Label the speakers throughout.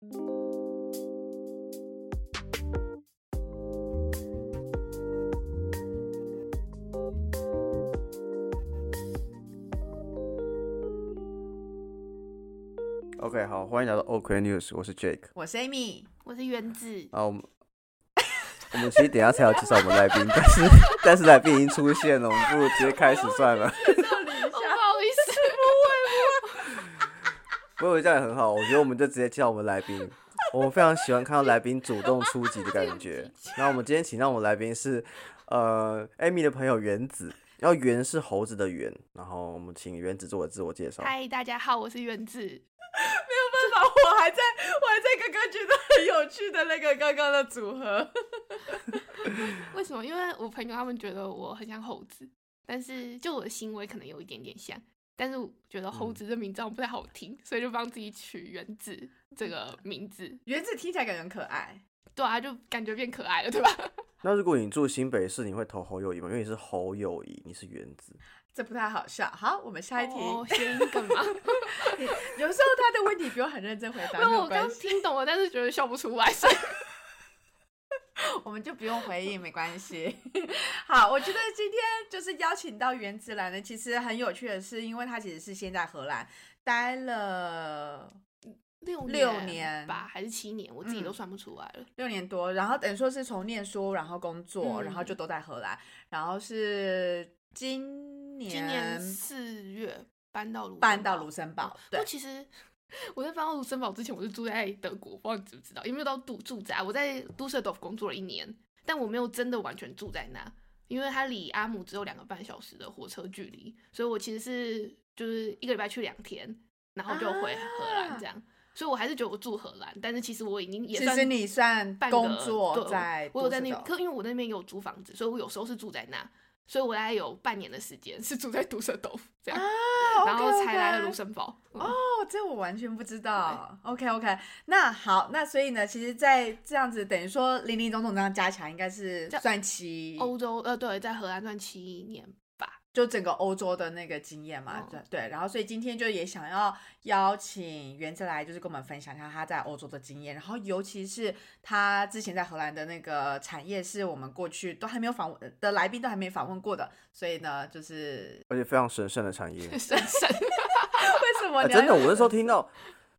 Speaker 1: OK，好，欢迎来到 OK News，我是 Jake。
Speaker 2: 我是 Amy，
Speaker 3: 我是原子，
Speaker 1: 啊，我们我们其实等一下才要介绍我们来宾，但是但是来宾已经出现了，我们不如直接开始算了。
Speaker 2: 道理一
Speaker 3: 哦不好意思，
Speaker 1: 不过这样也很好，我觉得我们就直接介绍我们来宾。我们非常喜欢看到来宾主动出击的感觉。那我们今天请到我们来宾是呃 Amy 的朋友原子，然后原是猴子的原，然后我们请原子做个自我介绍。
Speaker 3: 嗨，大家好，我是原子。
Speaker 2: 没有办法，我还在我还在刚刚觉得很有趣的那个刚刚的组合。
Speaker 3: 为什么？因为我朋友他们觉得我很像猴子，但是就我的行为可能有一点点像，但是我觉得猴子这名字不太好听，所以就帮自己取原子这个名字。
Speaker 2: 原子听起来感觉很可爱，
Speaker 3: 对啊，就感觉变可爱了，对吧？
Speaker 1: 那如果你住新北市，你会投侯友谊吗？因为你是侯友谊，你是原子。
Speaker 2: 这不太好笑。好，我们下一题。
Speaker 3: 哦，谐音梗嘛。
Speaker 2: 有时候他的问题不用很认真回答，
Speaker 3: 因为我刚听懂了，但是觉得笑不出来，所以
Speaker 2: 我们就不用回应，没关系。好，我觉得今天就是邀请到原子兰呢，其实很有趣的是，因为他其实是先在荷兰待了
Speaker 3: 六
Speaker 2: 六年
Speaker 3: 吧，还是七年，我自己
Speaker 2: 嗯
Speaker 3: 都算不出来了。
Speaker 2: 六年多，然后等于说是从念书，然后工作，
Speaker 3: 嗯
Speaker 2: 然后就都在荷兰，然后是今年
Speaker 3: 今年四月搬到
Speaker 2: 搬到
Speaker 3: 堡
Speaker 2: 卢森堡，
Speaker 3: 不
Speaker 2: 对，
Speaker 3: 其实 我在搬到卢森堡之前，我是住在德国，不知道你知不知道？有没有到住住宅？我在杜塞多夫工作了一年，但我没有真的完全住在那，因为它离阿姆只有两个半小时的火车距离，所以我其实是就是一个礼拜去两天，然后就回荷兰这样。所以我还是觉得我住荷兰，但是其实我已经也算
Speaker 2: 其实你算工作
Speaker 3: 对
Speaker 2: 在
Speaker 3: 我有在那，可因为我那边有租房子，所以我有时候是住在那，所以我大概有半年的时间是住在毒蛇豆腐这样，
Speaker 2: 啊，
Speaker 3: 然后才来了卢森堡。嗯
Speaker 2: 哦，这我完全不知道。OK OK，那好，那所以呢，其实，在这样子等于说零零总总这样加起来，应该是算七
Speaker 3: 欧洲呃对，在荷兰算七年吧。
Speaker 2: 就整个欧洲的那个经验嘛，
Speaker 3: 哦
Speaker 2: 对对。然后，所以今天就也想要邀请原子来，就是跟我们分享一下他在欧洲的经验，然后尤其是他之前在荷兰的那个产业，是我们过去都还没有访问的来宾都还没访问过的，所以呢，就是
Speaker 1: 而且非常神圣的产业。
Speaker 3: 神圣，
Speaker 2: 为什么
Speaker 1: 哎，
Speaker 2: 你要
Speaker 1: 真的，我那时候听到，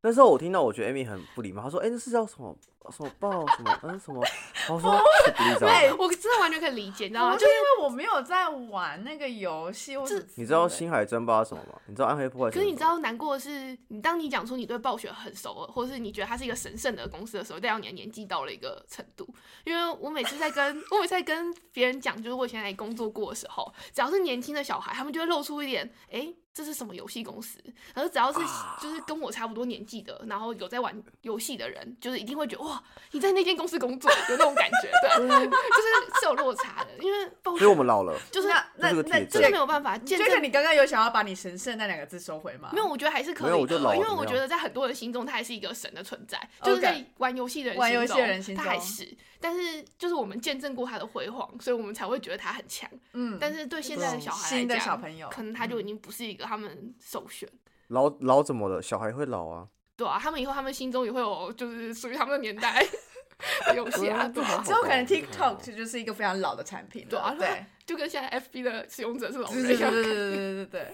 Speaker 1: 那时候我听到，我觉得 Amy 很不礼貌。他说：“哎、那是叫什么什么报什么嗯什么？” 我说：“是不。
Speaker 2: 对
Speaker 3: 我真的完全可以理解，你知道吗？
Speaker 2: 就
Speaker 3: 就是
Speaker 2: 因为我没有在玩那个游戏，或者
Speaker 1: 你知道星海争霸什么吗？你知道暗黑破坏？
Speaker 3: 可是你知道难过的是，你当你讲出你对暴雪很熟，或是你觉得它是一个神圣的公司的时候，代表你的年纪到了一个程度。因为我每次在跟 我每次在跟别人讲，就是我以前在工作过的时候，只要是年轻的小孩，他们就会露出一点，哎、这是什么游戏公司？然后只要是就是跟我差不多年纪的，然后有在玩游戏的人，就是一定会觉得哇，你在那间公司工作，有那种感觉，对，就是是有落差的。因为
Speaker 1: 所以我们老了。
Speaker 3: 就是
Speaker 2: 那那那
Speaker 3: 真的没有办法见证
Speaker 2: 这个你刚刚有想要把你神圣那两个字收回吗？
Speaker 3: 没有，我觉得还是可以的，因为我觉得在很多人心中，他还是一个神的存在，就是在玩游戏的人
Speaker 2: 玩游戏的人心
Speaker 3: 他还
Speaker 2: 中
Speaker 3: 是，但是就是我们见证过他的辉煌，所以我们才会觉得他很强。
Speaker 2: 嗯，
Speaker 3: 但是对现在的小孩来
Speaker 2: 新的
Speaker 3: 讲
Speaker 2: 小朋友，
Speaker 3: 可能他就已经不是一个他们首选。
Speaker 1: 老老怎么了？小孩会老啊。
Speaker 3: 对啊，他们以后他们心中也会有就是属于他们的年代 的游戏啊，对啊
Speaker 2: 之后可能 TikTok 这就是一个非常老的产品了，
Speaker 3: 对啊
Speaker 2: 对，
Speaker 3: 就跟现在 FB 的使用者是老
Speaker 2: 对
Speaker 3: 人一样。
Speaker 2: 对对对对对对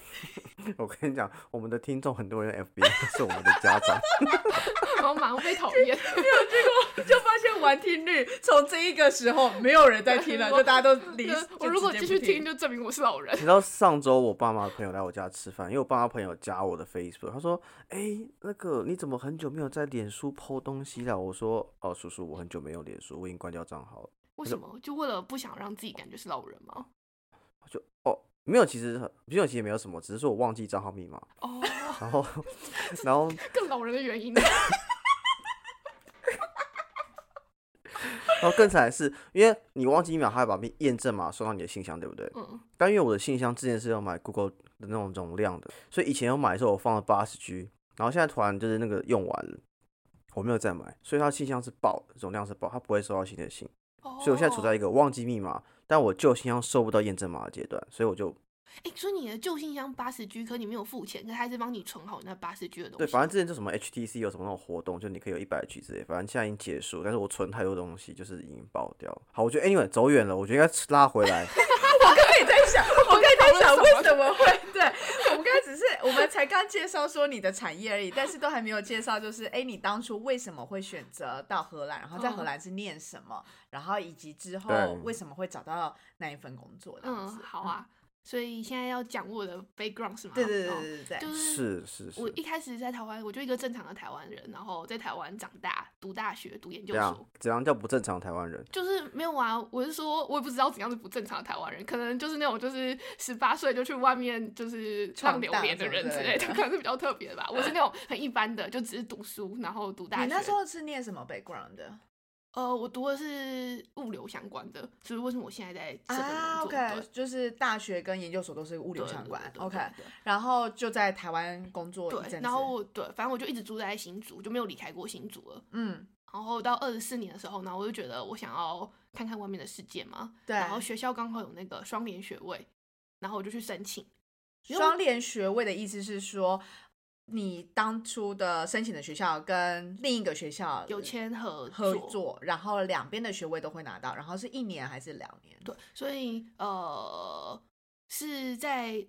Speaker 2: 对，
Speaker 1: 我跟你讲，我们的听众很多人 FB 是我们的家长。
Speaker 3: 然后马上被讨厌。
Speaker 2: 就发现完听率从这一个时候没有人在听了，就大家都离。
Speaker 3: 我如果继续听，就证明我是老人
Speaker 1: 你。知道上周我爸妈的朋友来我家吃饭，因为我爸妈朋友加我的 Facebook，他说：“哎、那个你怎么很久没有在脸书 PO 东西了？”我说：“哦，叔叔，我很久没有脸书，我已经关掉账号了。
Speaker 3: 为什么？就为了不想让自己感觉是老人吗？”
Speaker 1: 就哦，没有，其实没有，其实没有什么，只是说我忘记账号密码，
Speaker 3: 哦，
Speaker 1: 然后 然后
Speaker 3: 更老人的原因呢。
Speaker 1: 然后更惨的是，因为你忘记密码，他会把密验证码送到你的信箱，对不对？
Speaker 3: 嗯，
Speaker 1: 但因为我的信箱之前是要买 Google 的那种容量的，所以以前有买的时候我放了八十 G，然后现在突然就是那个用完了，我没有再买，所以它信箱是爆的，容量是爆，它不会收到新的信，所以我现在处在一个忘记密码，但我旧信箱收不到验证码的阶段，所以我就
Speaker 3: 哎、所以你的旧信箱八十 G，可你没有付钱，可他还是帮你存好那八十 G 的东西。
Speaker 1: 对，反正之前就什么 HTC 有什么那种活动，就你可以有一百 G 之类，反正现在已经结束，但是我存太多东西，就是已经爆掉了。好，我觉得 anyway 走远了，我觉得应该拉回来。
Speaker 2: 我刚才也在想，我刚才在想为什么会我们才刚介绍说你的产业而已，但是都还没有介绍，就是哎，你当初为什么会选择到荷兰，然后在荷兰是念什么，然后以及之后为什么会找到那一份工作这样
Speaker 3: 嗯，
Speaker 2: 子。
Speaker 3: 好啊。所以现在要讲我的 background 是吗？
Speaker 2: 对对对
Speaker 3: 哦
Speaker 2: 对对对，
Speaker 3: 就是
Speaker 1: 是是是，
Speaker 3: 我一开始在台湾，我就一个正常的台湾人，然后在台湾长大，读大学，读研究所，
Speaker 1: 怎样叫不正常台湾人？
Speaker 3: 就是没有啊。我是说，我也不知道怎样是不正常的台湾人，可能就是那种就是十八岁就去外面就是浪流连的人之类的，可能是比较特别的吧。我是那种很一般的，就只是读书，然后读大学。
Speaker 2: 你那时候是念什么 background 的
Speaker 3: 呃，我读的是物流相关的，所以为什么我现在在这份
Speaker 2: 啊
Speaker 3: 工作
Speaker 2: ？？OK，
Speaker 3: 对
Speaker 2: 就是大学跟研究所都是物
Speaker 3: 物
Speaker 2: 流相关。OK，然后就在台湾工作一阵子，
Speaker 3: 对然后对，反正我就一直住在新竹，就没有离开过新竹了。
Speaker 2: 嗯，
Speaker 3: 然后到二十四年的时候，呢我就觉得我想要看看外面的世界嘛。
Speaker 2: 对，
Speaker 3: 然后学校刚好有那个双联学位，然后我就去申请。
Speaker 2: 双联学位的意思是说，你当初的申请的学校跟另一个学校
Speaker 3: 有签合
Speaker 2: 合作，然后两边的学位都会拿到，然后是一年还是两年？
Speaker 3: 对，所以呃是在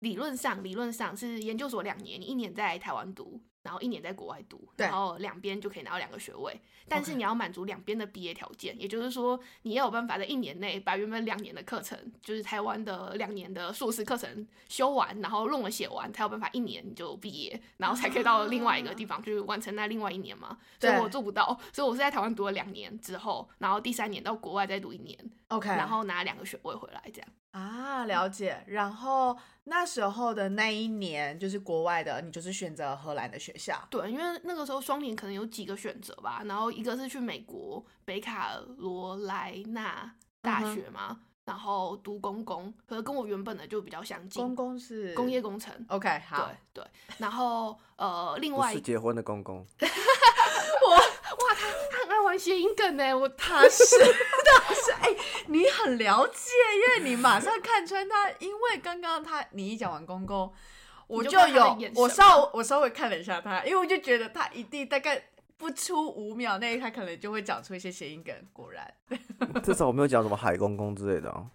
Speaker 3: 理论上，理论上是研究所两年，你一年在台湾读，然后一年在国外读，然后两边就可以拿到两个学位。但是你要满足两边的毕业条件，也就是说，你要有办法在一年内把原本两年的课程，就是台湾的两年的硕士课程修完，然后论文写完，才有办法一年你就毕业，然后才可以到另外一个地方去完成那另外一年嘛。所以我做不到，所以我是在台湾读了两年之后，然后第三年到国外再读一年
Speaker 2: ，OK，
Speaker 3: 然后拿两个学位回来，这样。
Speaker 2: 啊，了解。然后那时候的那一年，就是国外的，你就是选择荷兰的学校。
Speaker 3: 对，因为那个时候双联可能有几个选择吧，然后一个是去美国北卡罗来纳大学嘛，然后读公公，可是跟我原本的就比较相近，
Speaker 2: 公公是
Speaker 3: 工业工程。
Speaker 2: OK，好
Speaker 3: 对，对，然后呃，另外
Speaker 1: 是结婚的公公，我哇
Speaker 3: 他很爱玩谐音梗呢，我
Speaker 2: 他是他是哎、你很了解，因为你马上看穿他，因为刚刚他你一讲完公公，我就有我稍我稍微看了一下他，因为我就觉得他一定大概不出五秒内，他可能就会讲出一些谐音梗，果然，
Speaker 1: 至少我没有讲什么海公公之类的啊。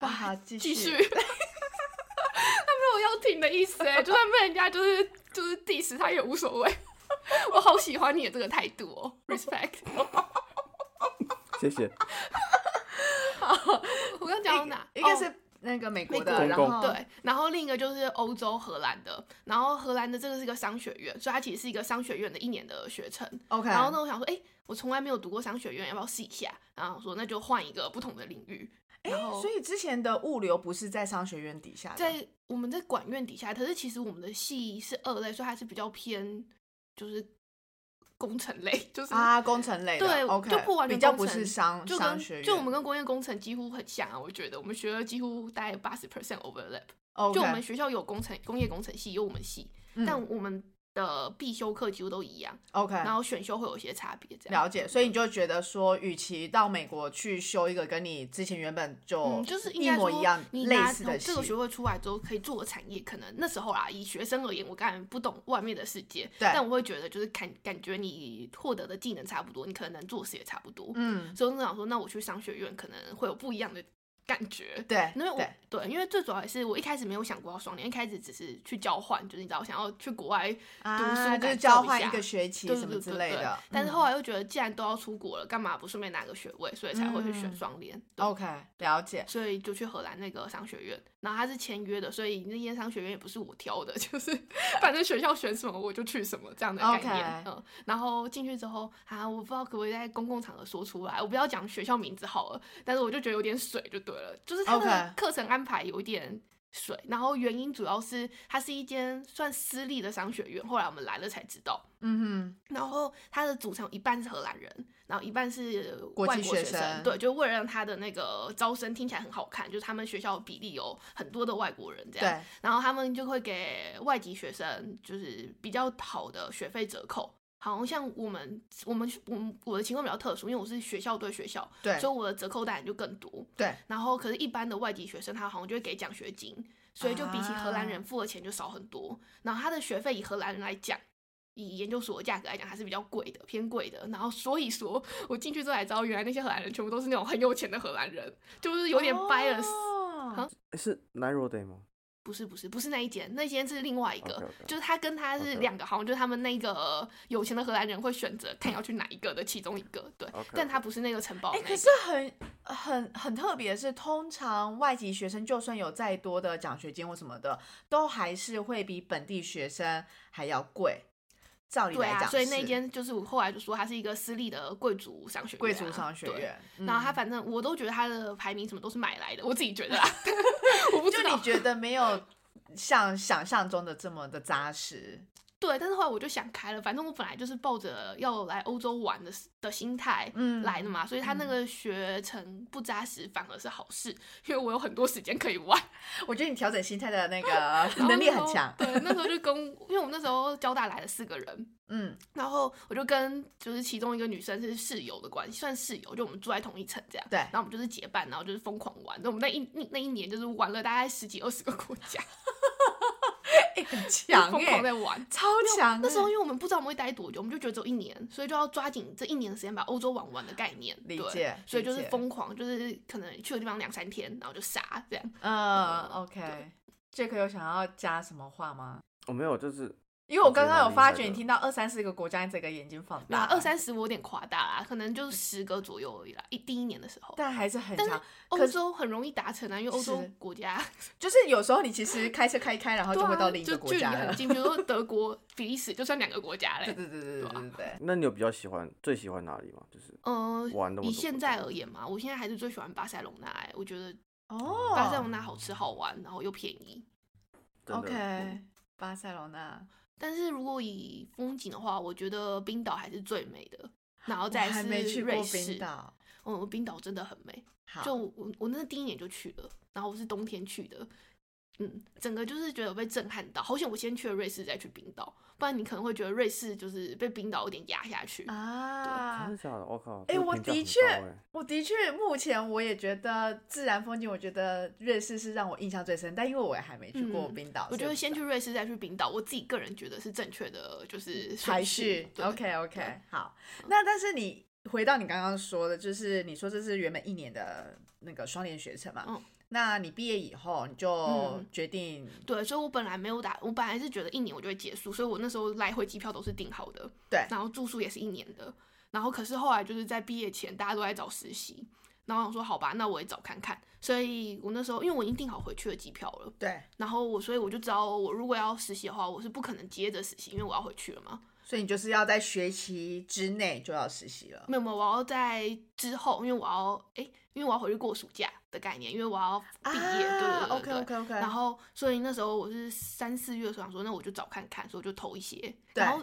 Speaker 2: 哇，继
Speaker 3: 继续。
Speaker 2: 续，
Speaker 3: 他没有要停的意思哎，就算被人家就是就是 diss 他也无所谓。我好喜欢你的这个态度哦，respect。
Speaker 1: 谢谢。
Speaker 3: 我刚讲到哪？哦
Speaker 2: 一个是那个美国的，然后
Speaker 3: 对，然后另一个就是欧洲荷兰的，然后荷兰的这个是一个商学院，所以它其实是一个商学院的一年的学程。
Speaker 2: OK，
Speaker 3: 然后呢，我想说，哎、我从来没有读过商学院，要不要试一下？然后我说那就换一个不同的领域。然后
Speaker 2: 所以之前的物流不是在商学院底下的，
Speaker 3: 在我们在管院底下，可是其实我们的系是二类，所以它是比较偏就是工程类，就是
Speaker 2: 啊，工程类的
Speaker 3: 对
Speaker 2: ，OK，
Speaker 3: 就不完全
Speaker 2: 比较不是商
Speaker 3: 就跟
Speaker 2: 商学院，
Speaker 3: 就我们跟工业工程几乎很像啊，我觉得我们学了几乎大概八十 percent overlap。就我们学校有工程工业工程系，有我们系，
Speaker 2: 嗯
Speaker 3: 但我们的必修课几乎都一样
Speaker 2: ，OK，
Speaker 3: 然后选修会有一些差别，这样。
Speaker 2: 了解，所以你就觉得说，与其到美国去修一个跟你之前原本就
Speaker 3: 嗯，就是应
Speaker 2: 一模一样类似的系
Speaker 3: 这个学位出来之后，可以做的产业，可能那时候啦，以学生而言，我当然不懂外面的世界，
Speaker 2: 对。
Speaker 3: 但我会觉得就是感感觉你获得的技能差不多，你可能能做事也差不多，
Speaker 2: 嗯，
Speaker 3: 所以我想说，那我去商学院可能会有不一样的感觉。
Speaker 2: 对，
Speaker 3: 因为我
Speaker 2: 对
Speaker 3: 对，因为最主要也是我一开始没有想过要双联，一开始只是去交换，就是你知道想要去国外
Speaker 2: 啊，
Speaker 3: 读书
Speaker 2: 就是交换一个学期什么之类的，
Speaker 3: 但是
Speaker 2: 嗯
Speaker 3: 后来又觉得，既然都要出国了，干嘛不顺便拿个学位？所以才会去选
Speaker 2: 嗯
Speaker 3: 双联。对
Speaker 2: OK 了解，
Speaker 3: 所以就去荷兰那个商学院，然后他是签约的，所以那间商学院也不是我挑的，就是反正学校选什么我就去什么这样的概念。嗯，然后进去之后啊，我不知道可不可以在公共场合说出来，我不要讲学校名字好了，但是我就觉得有点水就对了，就是他的课程安排有一点。水，然后原因主要是它是一间算私立的商学院，后来我们来了才知道。
Speaker 2: 嗯哼
Speaker 3: 然后它的组成一半是荷兰人，然后一半是外国
Speaker 2: 学生
Speaker 3: 学生，对，就为了让他的那个招生听起来很好看，就是他们学校的比例有很多的外国人这，样，
Speaker 2: 对，
Speaker 3: 然后他们就会给外籍学生就是比较好的学费折扣。好像像我们我们我们我的情况比较特殊，因为我是学校对学校，
Speaker 2: 对
Speaker 3: 所以我的折扣当然就更多。
Speaker 2: 对，
Speaker 3: 然后可是，一般的外籍学生他好像就会给奖学金，所以就比起荷兰人
Speaker 2: 啊
Speaker 3: 付的钱就少很多。然后他的学费以荷兰人来讲，以研究所的价格来讲，还是比较贵的，偏贵的。然后所以说我进去之后才知道，原来那些荷兰人全部都是那种很有钱的荷兰人，就是有点 bias。
Speaker 2: 哦
Speaker 1: 诶是 Niro Day 吗？
Speaker 3: 不是不是不是那一间，那间是另外一个就是他跟他是两个好像就是他们那个有钱的荷兰人会选择看要去哪一个的其中一个，对但他不是那个城堡
Speaker 2: 哎。可是很很很特别的是，通常外籍学生就算有再多的奖学金或什么的，都还是会比本地学生还要贵。照理
Speaker 3: 对啊，
Speaker 2: 来讲是，
Speaker 3: 所以那间就是我后来就说它是一个私立的贵族商学院啊、
Speaker 2: 贵族商学院，嗯
Speaker 3: 然后他反正我都觉得他的排名什么都是买来的，我自己觉得啊，我不知道
Speaker 2: 就你。觉得没有像想象中的这么的扎实？
Speaker 3: 对，但是后来我就想开了，反正我本来就是抱着要来欧洲玩的的心态
Speaker 2: 嗯
Speaker 3: 来的嘛，所以他那个学程不扎实反而是好事，因为我有很多时间可以玩。
Speaker 2: 我觉得你调整心态的那个 能力很强。
Speaker 3: 对，那时候就 跟，因为我们那时候交大来了四个人，
Speaker 2: 嗯，
Speaker 3: 然后我就跟就是其中一个女生是室友的关系，算室友，就我们住在同一层这样。
Speaker 2: 对
Speaker 3: 然后我们就是结伴，然后就是疯狂玩。那我们那一那那一年就是玩了大概十几二十个国家，疯狂
Speaker 2: 哎、
Speaker 3: 在玩。
Speaker 2: 超强。
Speaker 3: 那时候因为我们不知道我们会待多久，我们就觉得只有一年，所以就要抓紧这一年的时间把欧洲玩完的概念。
Speaker 2: 理解
Speaker 3: 所以就是疯狂，就是可能去的地方两三天，然后就杀这样。
Speaker 2: 嗯，OK。Jack 有想要加什么话吗？
Speaker 1: 我没有，就是
Speaker 2: 因为我刚刚有发觉，你听到二三十个国家，你整个眼睛放大，
Speaker 3: 那二，三十我有点夸大啦，可能就是十个左右而已啦。一第一年的时候，
Speaker 2: 但还是很
Speaker 3: 但是。欧
Speaker 2: 可是
Speaker 3: 洲很容易达成啊，因为欧洲
Speaker 2: 是
Speaker 3: 国家
Speaker 2: 就是有时候你其实开车开一开，然后就会到另一个国家了
Speaker 3: 就距离很。近，比如说德国、比利时，就算两个国家嘞。
Speaker 2: 对对对对
Speaker 3: 对啊
Speaker 2: 对对。
Speaker 1: 那你有比较喜欢最喜欢哪里吗？就是
Speaker 3: 嗯、
Speaker 1: 玩
Speaker 3: 以现在而言嘛，我现在还是最喜欢巴塞隆纳、欸，我觉得
Speaker 2: 哦，
Speaker 3: 巴塞隆纳好吃好玩，然后又便宜。
Speaker 2: OK，巴塞罗那，
Speaker 3: 但是如果以风景的话，我觉得冰岛还是最美的，然后再
Speaker 2: 还没
Speaker 3: 是瑞士。
Speaker 2: 岛。
Speaker 3: 嗯，冰岛真的很美。
Speaker 2: 好，
Speaker 3: 就我我那第一年就去了，然后我是冬天去的，嗯，整个就是觉得被震撼到。好险我先去了瑞士，再去冰岛，不然你可能会觉得瑞士就是被冰岛有点压下去。
Speaker 2: 啊
Speaker 1: 真的，假的？我靠！
Speaker 2: 哎、
Speaker 1: 这个
Speaker 2: 我的确我的确，目前我也觉得自然风景，我觉得瑞士是让我印象最深，但因为我也还没去过
Speaker 3: 嗯
Speaker 2: 冰岛，
Speaker 3: 我觉得先去瑞士再去冰岛，我自己个人觉得是正确的，就是顺
Speaker 2: 排序，OK OK，好。那但是你回到你刚刚说的，就是你说这是原本一年的那个双联学程嘛？
Speaker 3: 嗯
Speaker 2: 那你毕业以后，你就
Speaker 3: 嗯。
Speaker 2: 决定、
Speaker 3: 对，所以我本来没有打，我本来是觉得一年我就会结束，所以我那时候来回机票都是订好的，
Speaker 2: 对
Speaker 3: 然后住宿也是一年的，然后可是后来就是在毕业前，大家都在找实习，然后我说好吧，那我也找看看，所以我那时候因为我已经订好回去的机票了，
Speaker 2: 对，
Speaker 3: 然后我所以我就知道我如果要实习的话，我是不可能接着实习，因为我要回去了嘛，
Speaker 2: 所以你就是要在学期之内就要实习了。
Speaker 3: 没有没有，我要在之后，因为我要哎，因为我要回去过暑假的概念，因为我要毕业，对对对对
Speaker 2: o k OK OK。
Speaker 3: 然后，所以那时候我是三四月的时候想说，那我就找看看，所以我就投一些。
Speaker 2: 对
Speaker 3: 然后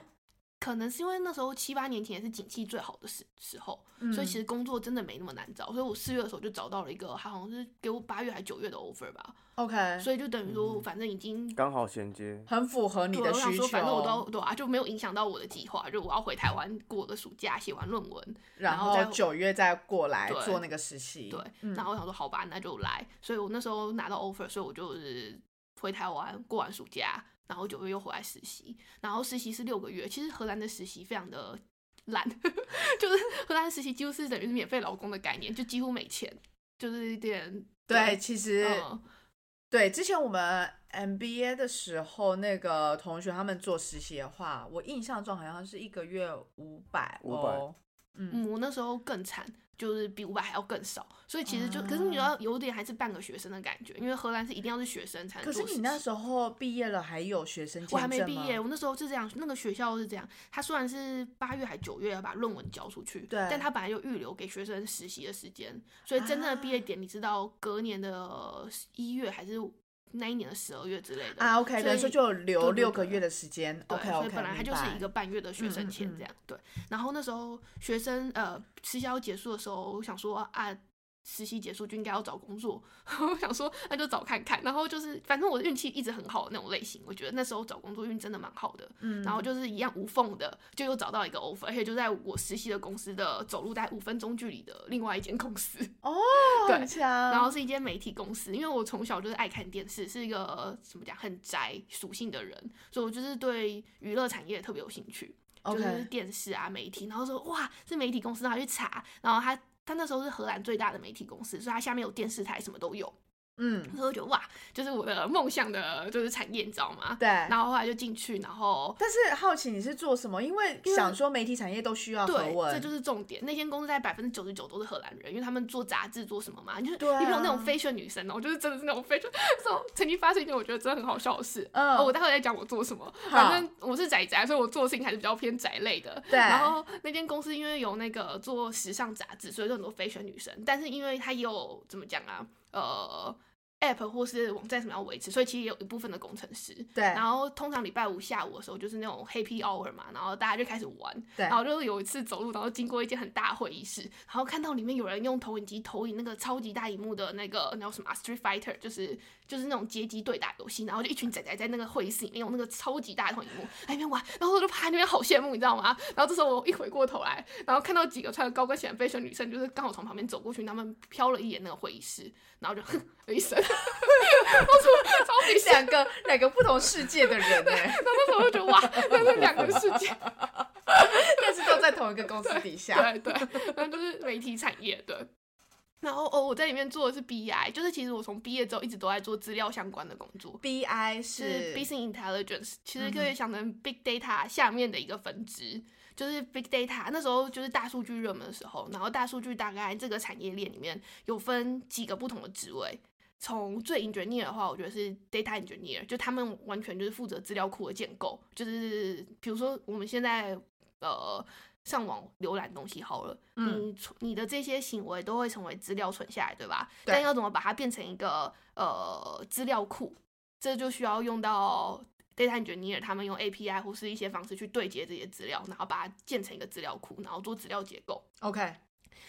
Speaker 3: 可能是因为那时候七八年前也是景气最好的时时候，所以其
Speaker 2: 嗯
Speaker 3: 实工作真的没那么难找。所以我四月的时候就找到了一个，他好像是给我八月还九月的 offer 吧。
Speaker 2: OK，
Speaker 3: 所以就等于说，反正已经。
Speaker 1: 刚好衔接。
Speaker 2: 很符合你，的需
Speaker 3: 我想说，反正我
Speaker 2: 求
Speaker 3: 都，对啊，就没有影响到我的计划，就我要回台湾过个暑假，写完论文，
Speaker 2: 然
Speaker 3: 然后
Speaker 2: 九月再过来做那个实习。
Speaker 3: 对，
Speaker 2: 嗯
Speaker 3: 然后我想说好吧，那就来。所以我那时候拿到 offer，所以我就是回台湾过完暑假，然后九月又回来实习。然后实习是六个月，其实荷兰的实习非常的烂，就是荷兰实习几乎是等于是免费劳工的概念，就几乎没钱，就是一点
Speaker 2: 对，其实、
Speaker 3: 嗯，
Speaker 2: 对，之前我们 MBA 的时候，那个同学他们做实习的话，我印象中好像是一个月五百
Speaker 1: 500
Speaker 2: 哦。嗯，
Speaker 3: 嗯，我那时候更惨。就是比五百还要更少，所以其实就，可是你
Speaker 2: 啊
Speaker 3: 要有点还是半个学生的感觉，因为荷兰是一定要是学生才能
Speaker 2: 可。是你那时候毕业了，还有学生
Speaker 3: 我还没毕业，我那时候是这样，那个学校是这样，他虽然是八月还九月要把论文交出去，
Speaker 2: 对
Speaker 3: 但他本来就预留给学生实习的时间，所以真正的毕业
Speaker 2: 啊
Speaker 3: 典礼是到隔年的一月还是那一年的十二月之类的
Speaker 2: 啊，OK，
Speaker 3: 所以
Speaker 2: 说就留六个月的时间。
Speaker 3: 对
Speaker 2: OK
Speaker 3: 所以本来他就是一个半月的学生签这样，对。然后那时候学生呃实习要结束的时候，我想说啊，实习结束就应该要找工作，我想说那就找看看。然后就是反正我的运气一直很好的那种类型，我觉得那时候找工作运真的蛮好的。
Speaker 2: 嗯
Speaker 3: 然后就是一样无缝的，就又找到一个 offer，而且就在我实习的公司的走路大概五分钟距离的另外一间公司。
Speaker 2: 哦，
Speaker 3: 对。然后是一间媒体公司，因为我从小就是爱看电视，是一个怎么讲很宅属性的人，所以我就是对娱乐产业特别有兴趣，就是电视啊媒体。然后说哇是媒体公司，然后去查，然后他他那时候是荷兰最大的媒体公司，所以他下面有电视台，什么都有。
Speaker 2: 嗯，
Speaker 3: 所以我觉得哇，就是我的梦想的就是产业，你知道吗？
Speaker 2: 对。
Speaker 3: 然后后来就进去，然后
Speaker 2: 但是好奇你是做什么？因为想说媒体产业都需要和
Speaker 3: 对，
Speaker 2: 文，
Speaker 3: 这就是重点。那间公司在百分之九十九都是荷兰人，因为他们做杂志做什么嘛？就是你比如那种 fashion 女生哦、就是真的是那种 fashion。这种曾经发生一件我觉得真的很好笑的事。
Speaker 2: 嗯
Speaker 3: 哦，我待会再讲我做什么。反正我是宅宅，所以我做的事情还是比较偏宅类的。
Speaker 2: 对
Speaker 3: 然后那间公司因为有那个做时尚杂志，所以就很多 fashion 女生。但是因为它也有怎么讲啊？呃。App 或是网站什么要维持，所以其实也有一部分的工程师。
Speaker 2: 对
Speaker 3: 然后通常礼拜五下午的时候，就是那种 happy hour 嘛，然后大家就开始玩。
Speaker 2: 对
Speaker 3: 然后就是有一次走路，然后经过一间很大的会议室，然后看到里面有人用投影机投影那个超级大荧幕的那个那叫什么啊 Street Fighter，就是就是那种街机对打游戏，然后就一群仔仔在那个会议室里面用那个超级大的投影幕在那边玩，然后我就趴在那边好羡慕，你知道吗？然后这时候我一回过头来，然后看到几个穿着高跟鞋的飞旋女生，就是刚好从旁边走过去，他们瞟了一眼那个会议室，然后就哼了一声，我说超级
Speaker 2: 两个 两个不同世界的人哎，
Speaker 3: 然后那时候我就觉得哇，那是两个世界。
Speaker 2: 但是都在同一个公司底下。
Speaker 3: 对对，然后就是媒体产业对。然后哦，我在里面做的是 BI，就是其实我从毕业之后一直都在做资料相关的工作
Speaker 2: ，BI
Speaker 3: 是
Speaker 2: 是
Speaker 3: Business Intelligence，其实可
Speaker 2: 嗯
Speaker 3: 以想成 Big Data 下面的一个分支。就是 Big Data 那时候就是大数据热门的时候，然后大数据大概这个产业链里面有分几个不同的职位。从最 engineer 的话，我觉得是 data engineer，就他们完全就是负责资料库的建构，就是比如说我们现在呃上网浏览东西好了，
Speaker 2: 嗯
Speaker 3: 你存你的这些行为都会成为资料存下来，对吧？
Speaker 2: 对
Speaker 3: 但要怎么把它变成一个呃资料库，这就需要用到 data engineer 他们用 API 或是一些方式去对接这些资料，然后把它建成一个资料库，然后做资料结构。
Speaker 2: OK，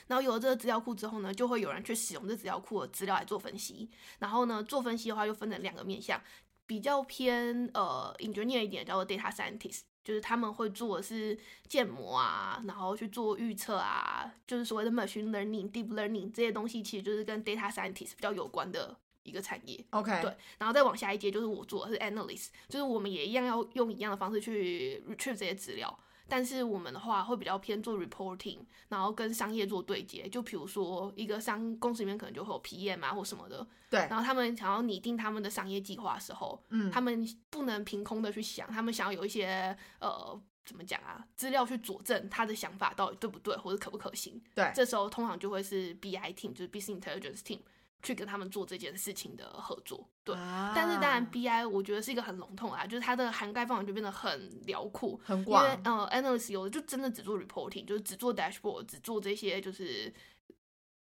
Speaker 3: 然后有了这个资料库之后呢，就会有人去使用这资料库的资料来做分析。然后呢，做分析的话就分成两个面向，比较偏呃 engineer 一点叫做 data scientist，就是他们会做的是建模啊，然后去做预测啊，就是所谓的 machine learning、deep learning 这些东西，其实就是跟 data scientist 比较有关的一个产业。
Speaker 2: OK，
Speaker 3: 对，然后再往下一阶就是我做的是 analyst，就是我们也一样要用一样的方式去 retrieve 这些资料，但是我们的话会比较偏做 reporting，然后跟商业做对接。就比如说一个商公司里面可能就会有 PM 啊或什么的，
Speaker 2: 对
Speaker 3: 然后他们想要拟定他们的商业计划的时候，
Speaker 2: 嗯
Speaker 3: 他们不能凭空的去想，他们想要有一些呃。怎么讲啊？资料去佐证他的想法到底对不对，或者可不可行？
Speaker 2: 对
Speaker 3: 这时候通常就会是 BI team，就是 Business Intelligence team 去跟他们做这件事情的合作。对，
Speaker 2: 啊
Speaker 3: 但是当然，BI 我觉得是一个很笼统啊，就是它的涵盖范围就变得很辽阔。
Speaker 2: 很广因为
Speaker 3: 呃，analyst 有的就真的只做 reporting，就是只做 dashboard，只做这些就是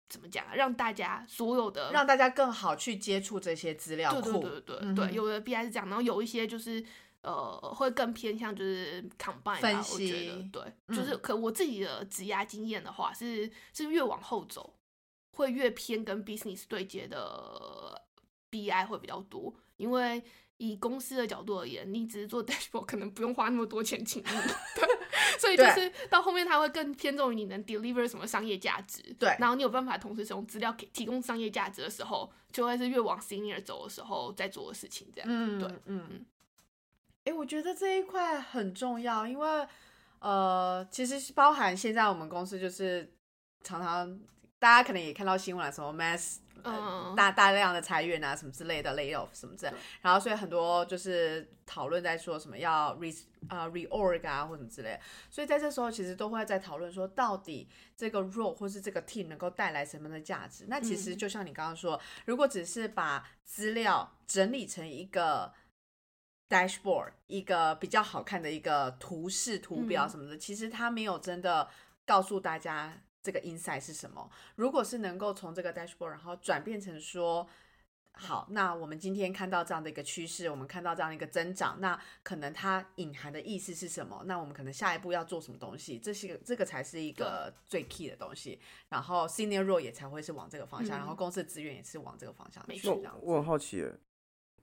Speaker 3: 怎么讲啊，让大家所有的
Speaker 2: 让大家更好去接触这些资料库。
Speaker 3: 对对对对有的 BI 是这样，然后有一些就是呃会更偏向就是 combine
Speaker 2: 分
Speaker 3: 吧，我觉
Speaker 2: 析
Speaker 3: 得对，
Speaker 2: 嗯
Speaker 3: 就是可我自己的职涯经验的话是是越往后走会越偏跟 business 对接的 BI 会比较多，因为。以公司的角度而言，你只是做 dashboard，可能不用花那么多钱请你，对，所以就是到后面它会更偏重于你能 deliver 什么商业价值，
Speaker 2: 对
Speaker 3: 然后你有办法同时使用资料给提供商业价值的时候，就会是越往 senior 走的时候在做的事情，这样。
Speaker 2: 嗯，
Speaker 3: 对
Speaker 2: 嗯
Speaker 3: 嗯。
Speaker 2: 哎、我觉得这一块很重要，因为呃，其实包含现在我们公司就是常常大家可能也看到新闻了，什么 mass 呃
Speaker 3: 嗯。
Speaker 2: 大大量的裁员啊，什么之类的 lay off 什么之类的，然后所以很多就是讨论在说什么要 re 呃 reorg 啊或什么之类的，所以在这时候其实都会在讨论说，到底这个 role 或是这个 team 能够带来什么样的价值？那其实
Speaker 3: 嗯。
Speaker 2: 就像你刚刚说，如果只是把资料整理成一个 dashboard，一个比较好看的一个图示、图表
Speaker 3: 嗯。
Speaker 2: 什么的，其实它没有真的告诉大家这个 insight 是什么。如果是能够从这个 dashboard，然后转变成说好，那我们今天看到这样的一个趋势，我们看到这样的一个增长，那可能它隐含的意思是什么？那我们可能下一步要做什么东西？这些个这个才是一个最 key 的东西。然后 senior role 也才会是往这个方向，
Speaker 3: 嗯
Speaker 2: 然后公司的资源也是往这个方向去。
Speaker 3: 没错
Speaker 2: 这样
Speaker 1: 我很好奇耶，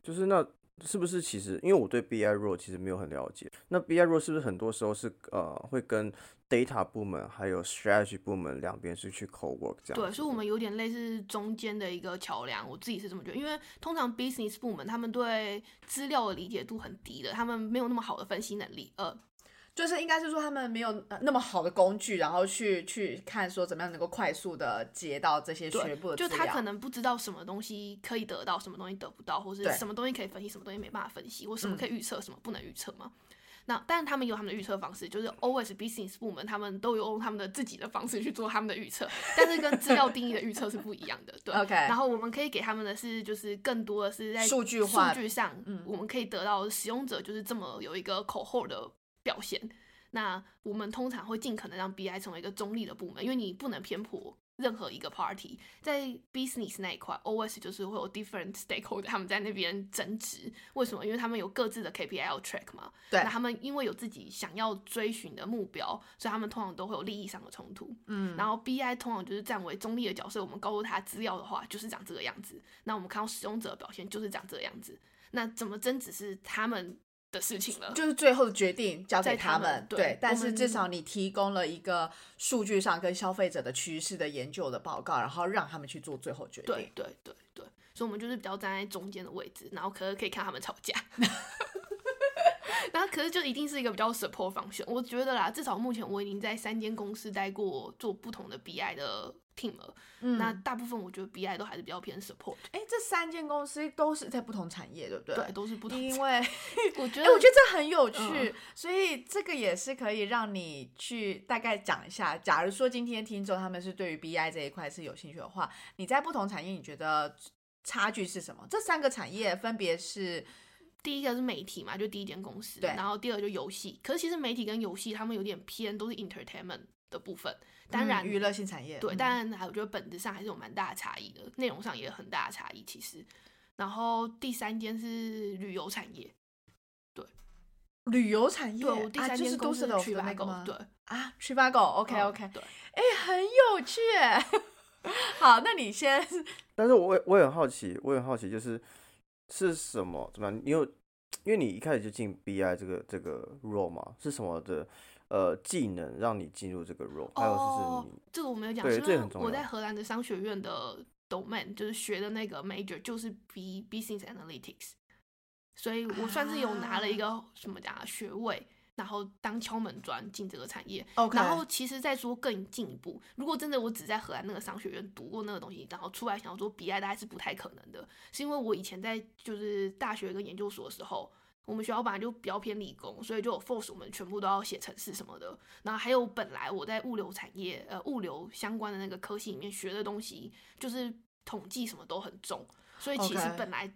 Speaker 1: 就是那是不是其实因为我对 BI role 其实没有很了解，那 BI role 是不是很多时候是呃会跟 data 部门还有 strategy 部门两边是去 co work 这样？
Speaker 3: 对，所以我们有点类似中间的一个桥梁，我自己是这么觉得。因为通常 business 部门他们对资料的理解度很低的，他们没有那么好的分析能力。呃，
Speaker 2: 就是应该是说他们没有呃那么好的工具，然后去去看说怎么样能够快速的接到这些学
Speaker 3: 对
Speaker 2: 部的，
Speaker 3: 就。他可能不知道什么东西可以得到，什么东西得不到，或是什么东西可以分析，什么东西没办法分析，或什么
Speaker 2: 嗯
Speaker 3: 可以预测，什么不能预测嘛。那但是他们有他们的预测方式，就是 always business 部门他们都有用他们的自己的方式去做他们的预测，但是跟资料定义的预测是不一样的。对
Speaker 2: OK
Speaker 3: 然后我们可以给他们的是，就是更多的是在
Speaker 2: 数据化
Speaker 3: 数据上，
Speaker 2: 嗯
Speaker 3: 我们可以得到使用者就是这么有一个口后的表现。那我们通常会尽可能让 BI 成为一个中立的部门，因为你不能偏颇任何一个 party。在 business 那一块，always 就是会有 different stakeholder 他们在那边争执。为什么？因为他们有各自的 KPI 要 track 嘛。
Speaker 2: 对
Speaker 3: 那他们因为有自己想要追寻的目标，所以他们通常都会有利益上的冲突。
Speaker 2: 嗯，
Speaker 3: 然后 BI 通常就是站为中立的角色，我们告诉他资料的话就是长这个样子，那我们看到使用者的表现就是长这个样子，那怎么争执是他们的事情了。
Speaker 2: 就是最后的决定交给
Speaker 3: 他们
Speaker 2: 们，
Speaker 3: 对
Speaker 2: 但是至少你提供了一个数据上跟消费者的趋势的研究的报告，然后让他们去做最后决定。
Speaker 3: 对对对对，所以我们就是比较站在中间的位置，然后可是可以看他们吵架。然后可是就一定是一个比较 support function，我觉得啦，至少目前我已经在三间公司待过，做不同的 BI 的 team 了。
Speaker 2: 嗯，
Speaker 3: 那大部分我觉得 BI 都还是比较偏 support，
Speaker 2: 哎，这三间公司都是在不同产业，对不对？
Speaker 3: 对，都是不同。
Speaker 2: 因为哎、
Speaker 3: 我觉得，
Speaker 2: 我觉得这很有趣，
Speaker 3: 嗯
Speaker 2: 所以这个也是可以让你去大概讲一下。假如说今天听众他们是对于 BI 这一块是有兴趣的话，你在不同产业你觉得差距是什么？这三个产业分别是
Speaker 3: 第一个是媒体嘛，就第一间公司，
Speaker 2: 对
Speaker 3: 然后第二个就游戏。可是其实媒体跟游戏他们有点偏，都是 entertainment 的部分。当然，
Speaker 2: 嗯娱乐性产业，
Speaker 3: 对，
Speaker 2: 嗯
Speaker 3: 但还我觉得本质上还是有蛮大的差异的，内容上也有很大的差异。其实，然后第三间是旅游产业，对
Speaker 2: 旅游产业，
Speaker 3: 对我第三间公司是
Speaker 2: 都市楼的那个
Speaker 3: Trivago，
Speaker 2: 吗？
Speaker 3: 对
Speaker 2: 啊，Trivago，OK
Speaker 3: 嗯
Speaker 2: OK，
Speaker 3: 对，
Speaker 2: 哎、很有趣耶。好，那你先，
Speaker 1: 但是我我也很好奇，我也很好奇，就是是什么怎么样？你有因为你一开始就进 BI 这个这个 role 嘛，是什么的呃技能让你进入这个 role？还有
Speaker 3: 哦
Speaker 1: 就是你
Speaker 3: 这个我没有讲，因为
Speaker 1: 这个很重要
Speaker 3: 我在荷兰的商学院的 domain 就是学的那个 major 就是 B business analytics，所以我算是有拿了一个什么讲啊学位，然后当敲门砖进这个产业。
Speaker 2: OK，
Speaker 3: 然后其实再说更进一步，如果真的我只在荷兰那个商学院读过那个东西，然后出来想要做 BI，大概是不太可能的，是因为我以前在就是大学跟研究所的时候。我们学校本来就比较偏理工，所以就有 force 我们全部都要写程式什么的。然后还有本来我在物流产业，呃，物流相关的那个科系里面学的东西，就是统计什么都很重，所以其实本来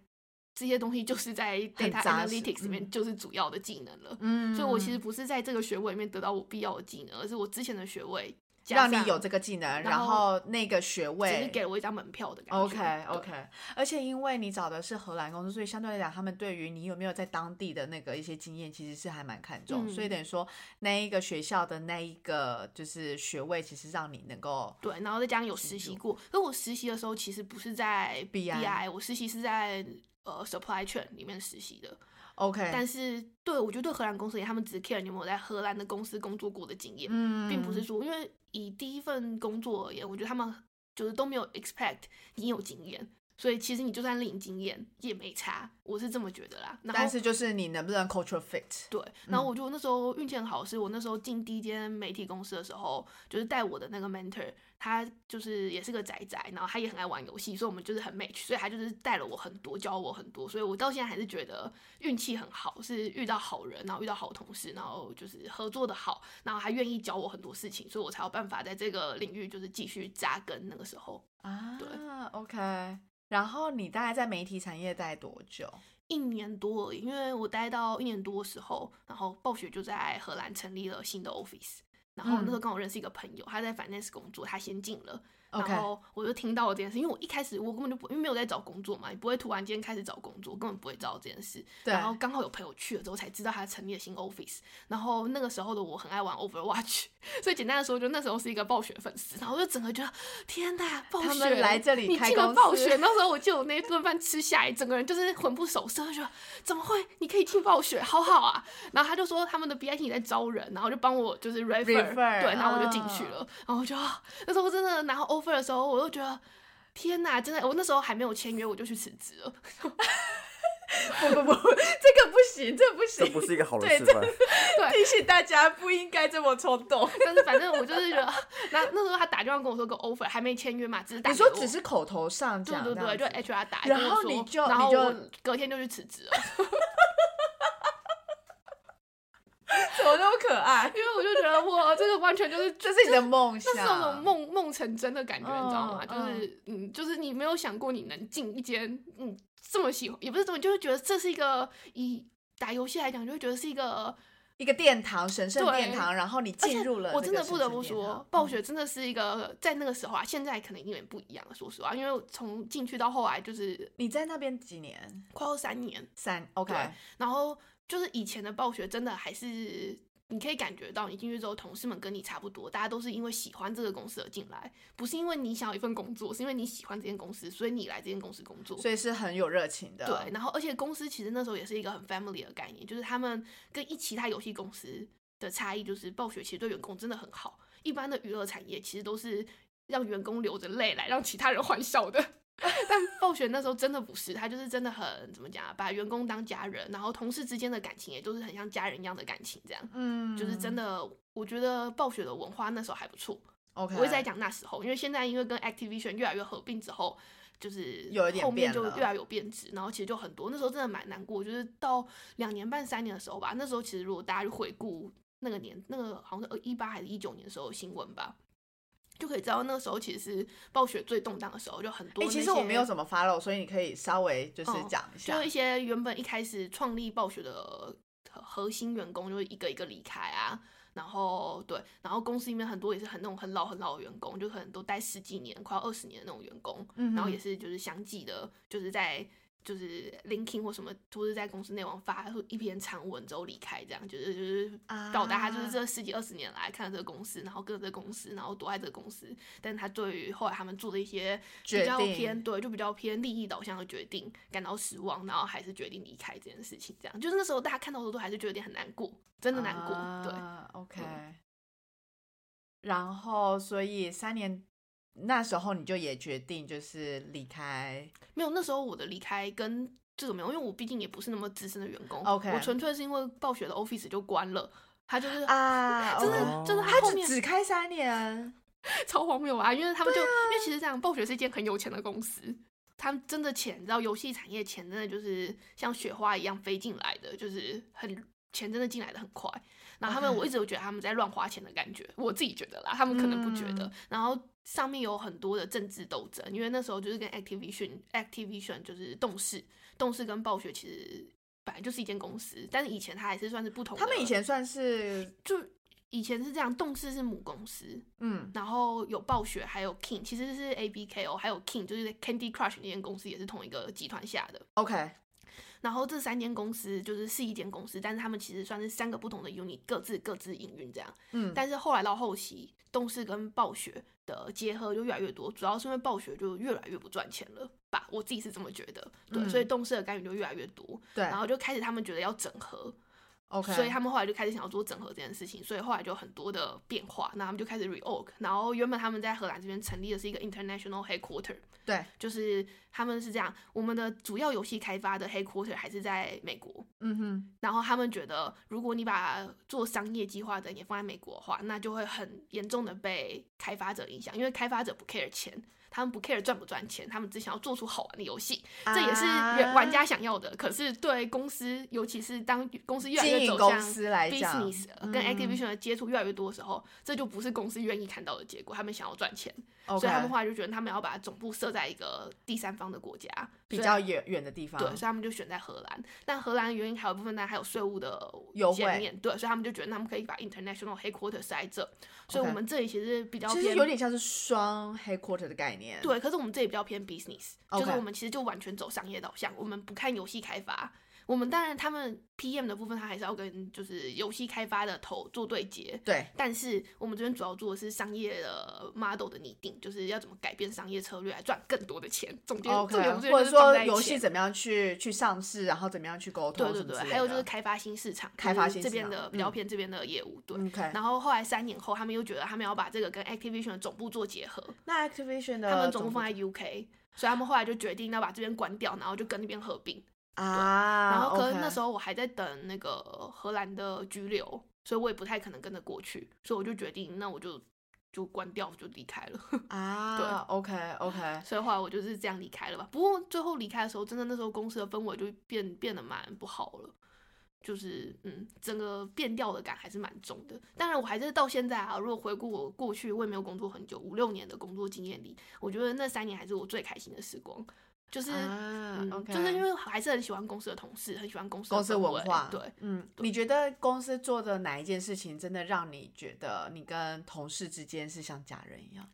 Speaker 3: 这些东西就是在
Speaker 2: 很
Speaker 3: data analytics 里面
Speaker 2: 嗯
Speaker 3: 就是主要的技能了。
Speaker 2: 嗯
Speaker 3: 所以我其实不是在这个学位里面得到我必要的技能，而是我之前的学位
Speaker 2: 让你有这个技能，然
Speaker 3: 然后
Speaker 2: 后那个学
Speaker 3: 只是
Speaker 2: 位
Speaker 3: 给了我一张门票的感觉。
Speaker 2: OK OK，而且因为你找的是荷兰公司，所以相对来讲，他们对于你有没有在当地的那个一些经验，其实是还蛮看重。
Speaker 3: 嗯
Speaker 2: 所以等于说，那一个学校的那一个就是学位，其实让你能够
Speaker 3: 对，然后再加上有实习过，可我实习的时候其实不是在
Speaker 2: BI
Speaker 3: 我实习是在呃 supply chain 里面实习的。
Speaker 2: OK，
Speaker 3: 但是对我觉得对荷兰公司也，他们只 care 你有没有在荷兰的公司工作过的经验，
Speaker 2: 嗯
Speaker 3: 并不是说因为以第一份工作而言，我觉得他们就是都没有 expect 你有经验。所以其实你就算领经验也没差，我是这么觉得啦。然后
Speaker 2: 但是就是你能不能 cultural fit？
Speaker 3: 对，然后我觉得那时候运气很好，是我那时候进第一间媒体公司的时候，就是带我的那个 mentor，他就是也是个宅宅，然后他也很爱玩游戏，所以我们就是很 match，所以他就是带了我很多，教我很多，所以我到现在还是觉得运气很好，是遇到好人，然后遇到好同事，然后就是合作的好，然后还愿意教我很多事情，所以我才有办法在这个领域就是继续扎根。那个时候
Speaker 2: 啊
Speaker 3: 对
Speaker 2: ，OK。然后你大概在媒体产业待多久？
Speaker 3: 一年多而已，因为我待到一年多的时候，然后暴雪就在荷兰成立了新的 office，然后那时候
Speaker 2: 嗯
Speaker 3: 刚好认识一个朋友，他在 finance 工作，他先进了然后我就听到了这件事，因为我一开始我根本就不因为没有在找工作嘛，也不会突然间开始找工作，根本不会知道这件事。
Speaker 2: 对
Speaker 3: 然后刚好有朋友去了之后才知道他成立了新 Office，然后那个时候的我很爱玩 Overwatch，所以简单的说，就那时候是一个暴雪粉丝，然后我就整个觉得天呐，暴雪
Speaker 2: 来这里
Speaker 3: 你进了暴雪，那时候我记得我那一顿饭吃下来，整个人就是魂不守舍，就觉得怎么会你可以进暴雪，好好啊。然后他就说他们的 BIT 在招人，然后就帮我就是 refer，,
Speaker 2: Refer，
Speaker 3: 对，然后我就进去
Speaker 2: 啊
Speaker 3: 了，然后我就啊那时候真的拿到 offer 的时候，我就觉得。天呐，真的，我那时候还没有签约，我就去辞职了。
Speaker 2: 不不不，这个不行，这不行，
Speaker 1: 这不是一个好的
Speaker 2: 对
Speaker 1: 示范。
Speaker 2: 提醒大家不应该这么冲动。
Speaker 3: 但是反正我就是觉得，那那时候他打电话跟我说个 offer，还没签约嘛，只是打。
Speaker 2: 你说只是口头上
Speaker 3: 对
Speaker 2: 讲，
Speaker 3: 对对，就
Speaker 2: 这样子
Speaker 3: HR 打，
Speaker 2: 然
Speaker 3: 跟我说
Speaker 2: 后你就
Speaker 3: 然后
Speaker 2: 你就
Speaker 3: 我隔天就去辞职了，
Speaker 2: 怎么那么可爱？
Speaker 3: 因为我就觉得哇，这个完全就是
Speaker 2: 这是你的梦想，
Speaker 3: 那是那种梦梦成真的感觉，你知道吗？
Speaker 2: 嗯
Speaker 3: 就是嗯，就是你没有想过你能进一间嗯这么喜欢，也不是这么，就是觉得这是一个以打游戏来讲，就会觉得是一个，
Speaker 2: 一个殿堂，神圣
Speaker 3: 对
Speaker 2: 殿堂，然后你进入了，
Speaker 3: 我真的不得不说，暴，
Speaker 2: 嗯
Speaker 3: 雪真的是一个在那个时候啊，现在可能有点不一样了，说实话，因为从进去到后来就是
Speaker 2: 你在那边几年？
Speaker 3: 快要三年，
Speaker 2: 三，OK，
Speaker 3: 然后就是以前的暴雪真的还是。你可以感觉到，你进去之后，同事们跟你差不多，大家都是因为喜欢这个公司而进来，不是因为你想要一份工作，是因为你喜欢这间公司，所以你来这间公司工作。
Speaker 2: 所以是很有热情的，
Speaker 3: 对，然后而且公司其实那时候也是一个很 family 的概念，就是他们跟一其他游戏公司的差异，就是暴雪其实对员工真的很好。一般的娱乐产业其实都是让员工流着泪来让其他人欢笑的，但暴雪那时候真的不是，他就是真的很怎么讲啊，把员工当家人，然后同事之间的感情也都是很像家人一样的感情，这样。
Speaker 2: 嗯，
Speaker 3: 就是真的，我觉得暴雪的文化那时候还不错。
Speaker 2: ，OK，
Speaker 3: 我一直在讲那时候，因为现在因为跟 Activision 越来越合并之后，就是
Speaker 2: 有一点
Speaker 3: 后面就越来越有变质，然后其实就很多，那时候真的蛮难过，就是到两年半三年的时候吧，那时候其实如果大家去回顾那个年，那个好像是一八还是一九年的时候的新闻吧。就可以知道那个时候其实是暴雪最动荡的时候，就很多
Speaker 2: 哎。其实我没有怎么 follow，所以你可以稍微就是
Speaker 3: 嗯
Speaker 2: 讲一下。
Speaker 3: 就一些原本一开始创立暴雪的核核心员工，就是一个一个离开啊。然后对，然后公司里面很多也是很那种很老很老的员工，就可能都待十几年、快要二十年的那种员工。
Speaker 2: 嗯
Speaker 3: 然后也是就是相继的，就是在就是 LinkedIn 或什么，或是在公司内网发一篇长文之后离开，这样就是就是表达他就是这十几二十年来看到这个公司，然后跟着这个公司，然后多爱这个公司，但他对于后来他们做的一些比较偏对，就比较偏利益导向的决定感到失望，然后还是决定离开这件事情，这样。就是那时候大家看到的时候都还是觉得有点很难过，真的难过，对。
Speaker 2: 啊，OK、
Speaker 3: 嗯
Speaker 2: 然后，所以三年那时候你就也决定就是离开
Speaker 3: 没有，那时候我的离开跟这个没有，因为我毕竟也不是那么资深的员工
Speaker 2: OK
Speaker 3: 我纯粹是因为暴雪的 Office 就关了，他就是
Speaker 2: 啊，
Speaker 3: 真的、
Speaker 1: 哦
Speaker 3: 就是
Speaker 2: 他只只开三年，
Speaker 3: 超荒谬啊！因为他们就、因为其实这样，暴雪是一间很有钱的公司，他们真的钱，你知道，游戏产业钱真的就是像雪花一样飞进来的，就是很钱真的进来的很快。然后他们我一直都觉得他们在乱花钱的感觉，我自己觉得啦，他们可能不觉得。
Speaker 2: 嗯
Speaker 3: 然后上面有很多的政治斗争，因为那时候就是跟 Activision Activision 就是动视，动视跟暴雪其实本来就是一间公司，但是以前它还是算是不同的。
Speaker 2: 他们以前算是
Speaker 3: 就以前是这样，动视是母公司，
Speaker 2: 嗯
Speaker 3: 然后有暴雪，还有 King，其实是 A B K O，，还有 King，就是 Candy Crush 那间公司也是同一个集团下的。
Speaker 2: OK
Speaker 3: 然后这三间公司就是是一间公司，但是他们其实算是三个不同的 unit，各自各自营运这样。
Speaker 2: 嗯，
Speaker 3: 但是后来到后期，动视跟暴雪的结合就越来越多，主要是因为暴雪就越来越不赚钱了吧，我自己是这么觉得。对，
Speaker 2: 嗯
Speaker 3: 所以动视的干预就越来越多，
Speaker 2: 对
Speaker 3: 然后就开始他们觉得要整合。
Speaker 2: OK，
Speaker 3: 所以他们后来就开始想要做整合这件事情，所以后来就很多的变化，那他们就开始 reorg，然后原本他们在荷兰这边成立的是一个 international headquarter，
Speaker 2: 对，
Speaker 3: 就是他们是这样，我们的主要游戏开发的 headquarter 还是在美国，
Speaker 2: 嗯哼，
Speaker 3: 然后他们觉得如果你把做商业计划的也放在美国的话，那就会很严重的被开发者影响，因为开发者不 care 钱。他们不 care 赚不赚钱，他们只想要做出好玩的游戏，这也是玩家想要的。可是对公司，尤其是当公司越来越走向
Speaker 2: 司来讲
Speaker 3: business 呃跟
Speaker 2: 嗯
Speaker 3: Activision 的接触越来越多的时候，这就不是公司愿意看到的结果。他们想要赚钱所以他们后来就觉得他们要把总部设在一个第三方的国家，
Speaker 2: 比较远远的地方，
Speaker 3: 对，所以他们就选在荷兰。但荷兰的原因还有部分，当然还有税务的
Speaker 2: 优惠
Speaker 3: 减免，对，所以他们就觉得他们可以把 international headquarters 设在这。所以我们这里其实比较
Speaker 2: 其实有点像是双 headquarter 的概念，
Speaker 3: 对，可是我们这里比较偏
Speaker 2: business，OK
Speaker 3: 就是我们其实就完全走商业导向，我们不看游戏开发。我们当然，他们 PM 的部分，他还是要跟就是游戏开发的头做对接，
Speaker 2: 对
Speaker 3: 但是我们这边主要做的是商业的 model 的拟定，就是要怎么改变商业策略来赚更多的钱。总结
Speaker 2: ，OK，
Speaker 3: 重点
Speaker 2: 或者说游戏怎么样去去上市，然后怎么样去沟通
Speaker 3: 对对对，还有就是
Speaker 2: 的
Speaker 3: 开发新市场，
Speaker 2: 开发
Speaker 3: 就是这边的比较
Speaker 2: 嗯
Speaker 3: 偏这边的业务，对。然后后来三年后，他们又觉得他们要把这个跟 Activision 的总部做结合，
Speaker 2: 那 Activision 的
Speaker 3: 他们总部放在 UK，所以他们后来就决定要把这边关掉，然后就跟那边合并。
Speaker 2: 啊，
Speaker 3: 然后可是
Speaker 2: OK
Speaker 3: 那时候我还在等那个荷兰的拘留，所以我也不太可能跟着过去，所以我就决定，那我就就关掉，就离开了。
Speaker 2: 啊，OK OK，
Speaker 3: 所以后来我就是这样离开了吧。不过最后离开的时候，真的那时候公司的氛围就变变得蛮不好了。就是嗯，整个变调的感还是蛮重的。当然，我还是到现在啊，如果回顾我过去，我也没有工作很久，五六年的工作经验里，我觉得那三年还是我最开心的时光。就是、
Speaker 2: 啊
Speaker 3: 嗯
Speaker 2: ，OK，
Speaker 3: 就是因为还是很喜欢公司的同事，很喜欢公司的
Speaker 2: 公司文化，
Speaker 3: 对，
Speaker 2: 嗯，你觉得公司做的哪一件事情真的让你觉得你跟同事之间是像家人一样？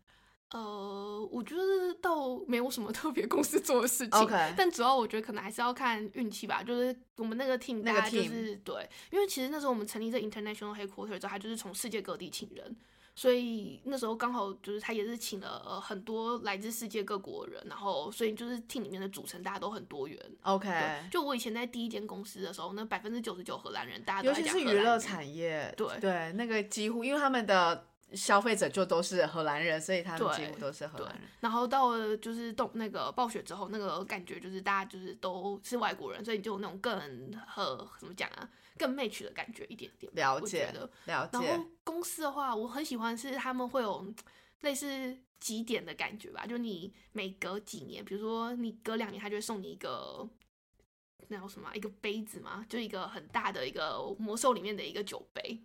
Speaker 3: 呃，我觉得倒没有什么特别公司做的事情但主要我觉得可能还是要看运气吧。就是我们那个 team，
Speaker 2: 那个
Speaker 3: 大家就是对，因为其实那时候我们成立这 international headquarter 之后，他就是从世界各地请人，所以那时候刚好就是他也是请了、呃很多来自世界各国的人，然后所以就是 team 里面的组成大家都很多元。
Speaker 2: OK，
Speaker 3: 对，就我以前在第一间公司的时候，那百分之九十九荷兰人，大家都
Speaker 2: 尤其是娱乐产业，
Speaker 3: 对
Speaker 2: 对，那个几乎因为他们的消费者就都是荷兰人，所以他们
Speaker 3: 对
Speaker 2: 几乎都是荷兰人。，
Speaker 3: 然后到了就是动那个暴雪之后，那个感觉就是大家就是都是外国人，所以就有那种更和怎么讲啊，更 match 的感觉一点点。
Speaker 2: 了解
Speaker 3: 的。
Speaker 2: 了解
Speaker 3: 然后，公司的话，我很喜欢是他们会有类似几点的感觉吧，就你每隔几年，比如说你隔两年，他就会送你一个。那叫什么啊？一个杯子嘛，就一个很大的一个魔兽里面的一个酒杯，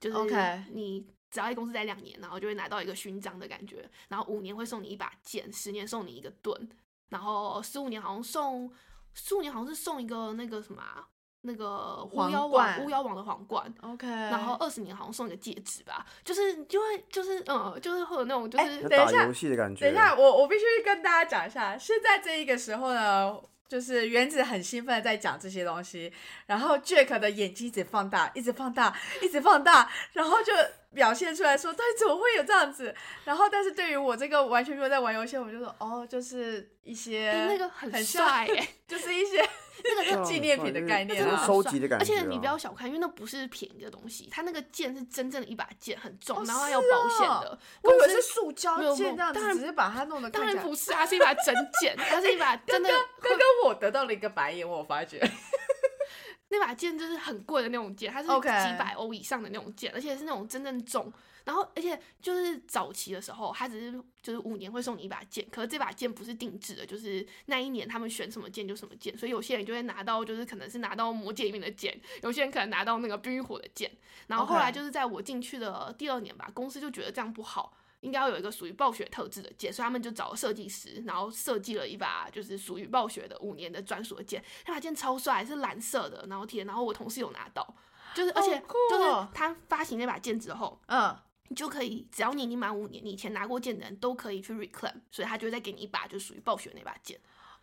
Speaker 3: 就是
Speaker 2: OK
Speaker 3: 你只要在公司待两年，然后就会拿到一个勋章的感觉。然后五年会送你一把剑，十年送你一个盾，然后十五年好像送，十五年好像是送一个那个什么啊、那个巫妖
Speaker 2: 冠
Speaker 3: 王巫妖王的皇冠。
Speaker 2: OK，
Speaker 3: 然后二十年好像送一个戒指吧，就是就会就是嗯，就是会有那种就是、
Speaker 1: 要
Speaker 2: 等一下
Speaker 1: 游戏的感觉。
Speaker 2: 等一下，我我必须跟大家讲一下，现在这一个时候呢，就是原子很兴奋地在讲这些东西，然后 Jack 的眼睛一直放大，一直放大，一直放大，然后就表现出来说，对，怎么会有这样子？然后，但是对于我这个完全没有在玩游戏，我就说，哦，就是一些、
Speaker 3: 哎那个很
Speaker 2: 很
Speaker 3: 帅哎、
Speaker 2: 就是一些
Speaker 3: 那个
Speaker 1: 对啊
Speaker 2: 纪念品的概念啊
Speaker 1: 就是收集的感觉啊。
Speaker 3: 而且你不要小看，因为那不是便宜的东西，它那个剑是真正的一把剑，很重，
Speaker 2: 哦
Speaker 3: 然后还有保险
Speaker 2: 哦
Speaker 3: 的。
Speaker 2: 我以为是塑胶剑这样子，只是把它弄得
Speaker 3: 当。然不是啊，是一把真剑，它是一把真的
Speaker 2: 刚刚我得到了一个白眼，我有发觉。
Speaker 3: 那把剑就是很贵的那种剑，它是几百欧以上的那种剑，而且是那种真正重。然后，而且就是早期的时候，他只是就是五年会送你一把剑，可是这把剑不是定制的，就是那一年他们选什么剑就什么剑，所以有些人就会拿到，就是可能是拿到魔戒里面的剑，有些人可能拿到那个冰与火的剑。然后后来就是在我进去的第二年吧，公司就觉得这样不好。应该要有一个属于暴雪特制的剑，所以他们就找了设计师，然后设计了一把就是属于暴雪的五年的专属的剑。那把剑超帅，是蓝色的，然后铁，然后我同事有拿到，就是而且就是
Speaker 2: 哦
Speaker 3: 他发行那把剑之后，
Speaker 2: 嗯，
Speaker 3: 你就可以只要你已经满五年，你以前拿过剑的人都可以去 reclaim，所以他就会再给你一把就属于暴雪那把剑，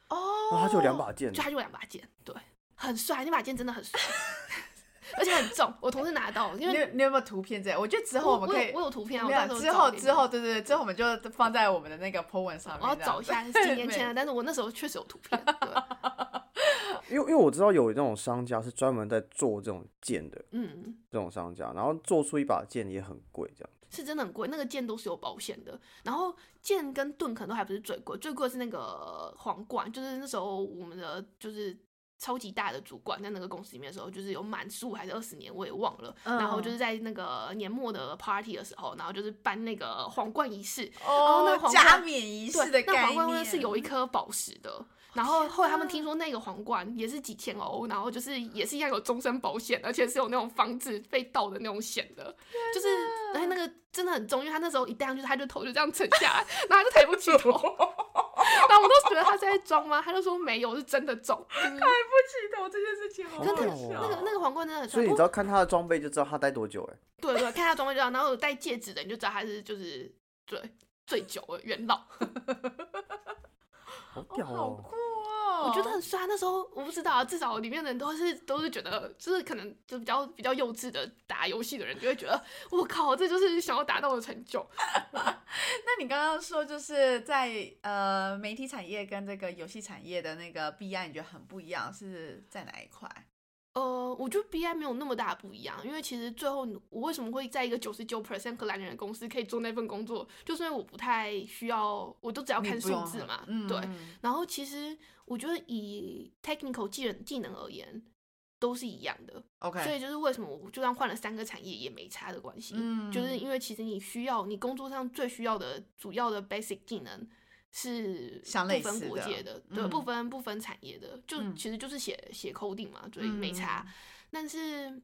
Speaker 2: 哦，
Speaker 1: 哇，他就有两把剑
Speaker 3: 就，他就两把剑，对，很帅，那把剑真的很帅，而且很重。我同事拿到，因
Speaker 2: 你有
Speaker 3: 为
Speaker 2: 你有没有图片这样？我觉得之后我们可以
Speaker 3: 我有我有图片啊，我
Speaker 2: 没有
Speaker 3: 到时候
Speaker 2: 之后之后对对对，之后我们就放在我们的那个 po 文上面。
Speaker 3: 我要找一下是几年前的，但是我那时候确实有图片，对，
Speaker 1: 因为因为我知道有那种商家是专门在做这种剑的
Speaker 3: 嗯。
Speaker 1: 这种商家，然后做出一把剑也很贵，这样。
Speaker 3: 是真的很贵，那个剑都是有保险的。然后剑跟盾可能都还不是最贵，最贵的是那个皇冠，就是那时候我们的就是超级大的主管，在那个公司里面的时候，就是有满十五还是二十年，我也忘了。
Speaker 2: 嗯
Speaker 3: 然后就是在那个年末的 party 的时候，然后就是办那个皇冠仪式，
Speaker 2: 哦
Speaker 3: 那
Speaker 2: 加冕仪式的
Speaker 3: 对，那皇冠呢是有一颗宝石的。然后后来他们听说那个皇冠也是几千欧，然后就是也是一样有终身保险，而且是有那种防止被盗的那种险的，就是而且那个真的很重，因为他那时候一戴上去，他就头就这样沉下来，然后他就抬不起头，然后我都觉得他是在装吗？他就说没有，是真的中。就是
Speaker 2: 抬不起头这件事情好
Speaker 1: 真的
Speaker 3: 那个那个皇冠真的很重，
Speaker 1: 所以你只要看他的装备就知道他戴多久哎、
Speaker 3: 对对，看他装备就知道，然后有戴戒指的你就知道他是就是最最久的元老。
Speaker 1: 好屌哦！
Speaker 2: 好酷哦！
Speaker 3: 我觉得很帅。那时候我不知道啊，至少里面的人都是都是觉得，就是可能就比较比较幼稚的打游戏的人，就会觉得我靠，这就是想要达到的成就。
Speaker 2: 那你刚刚说就是在呃媒体产业跟这个游戏产业的那个 BI，你觉得很不一样，是在哪一块？
Speaker 3: 呃，我觉得 BI 没有那么大不一样，因为其实最后我为什么会在一个九十九 percent 荷兰人的公司可以做那份工作，就是因为我不太需要，我都只要看数字嘛，
Speaker 2: 嗯，
Speaker 3: 对。
Speaker 2: 嗯
Speaker 3: 然后其实我觉得以 technical 技能技能而言，都是一样的。
Speaker 2: ，OK，
Speaker 3: 所以就是为什么我就算换了三个产业也没差的关系，
Speaker 2: 嗯
Speaker 3: 就是因为其实你需要你工作上最需要的主要的 basic 技能是
Speaker 2: 相
Speaker 3: 不分国界的，对，
Speaker 2: 嗯。
Speaker 3: 不分不分产业的，就
Speaker 2: 嗯。
Speaker 3: 其实就是写写 coding 嘛，所以没
Speaker 2: 嗯
Speaker 3: 差。但是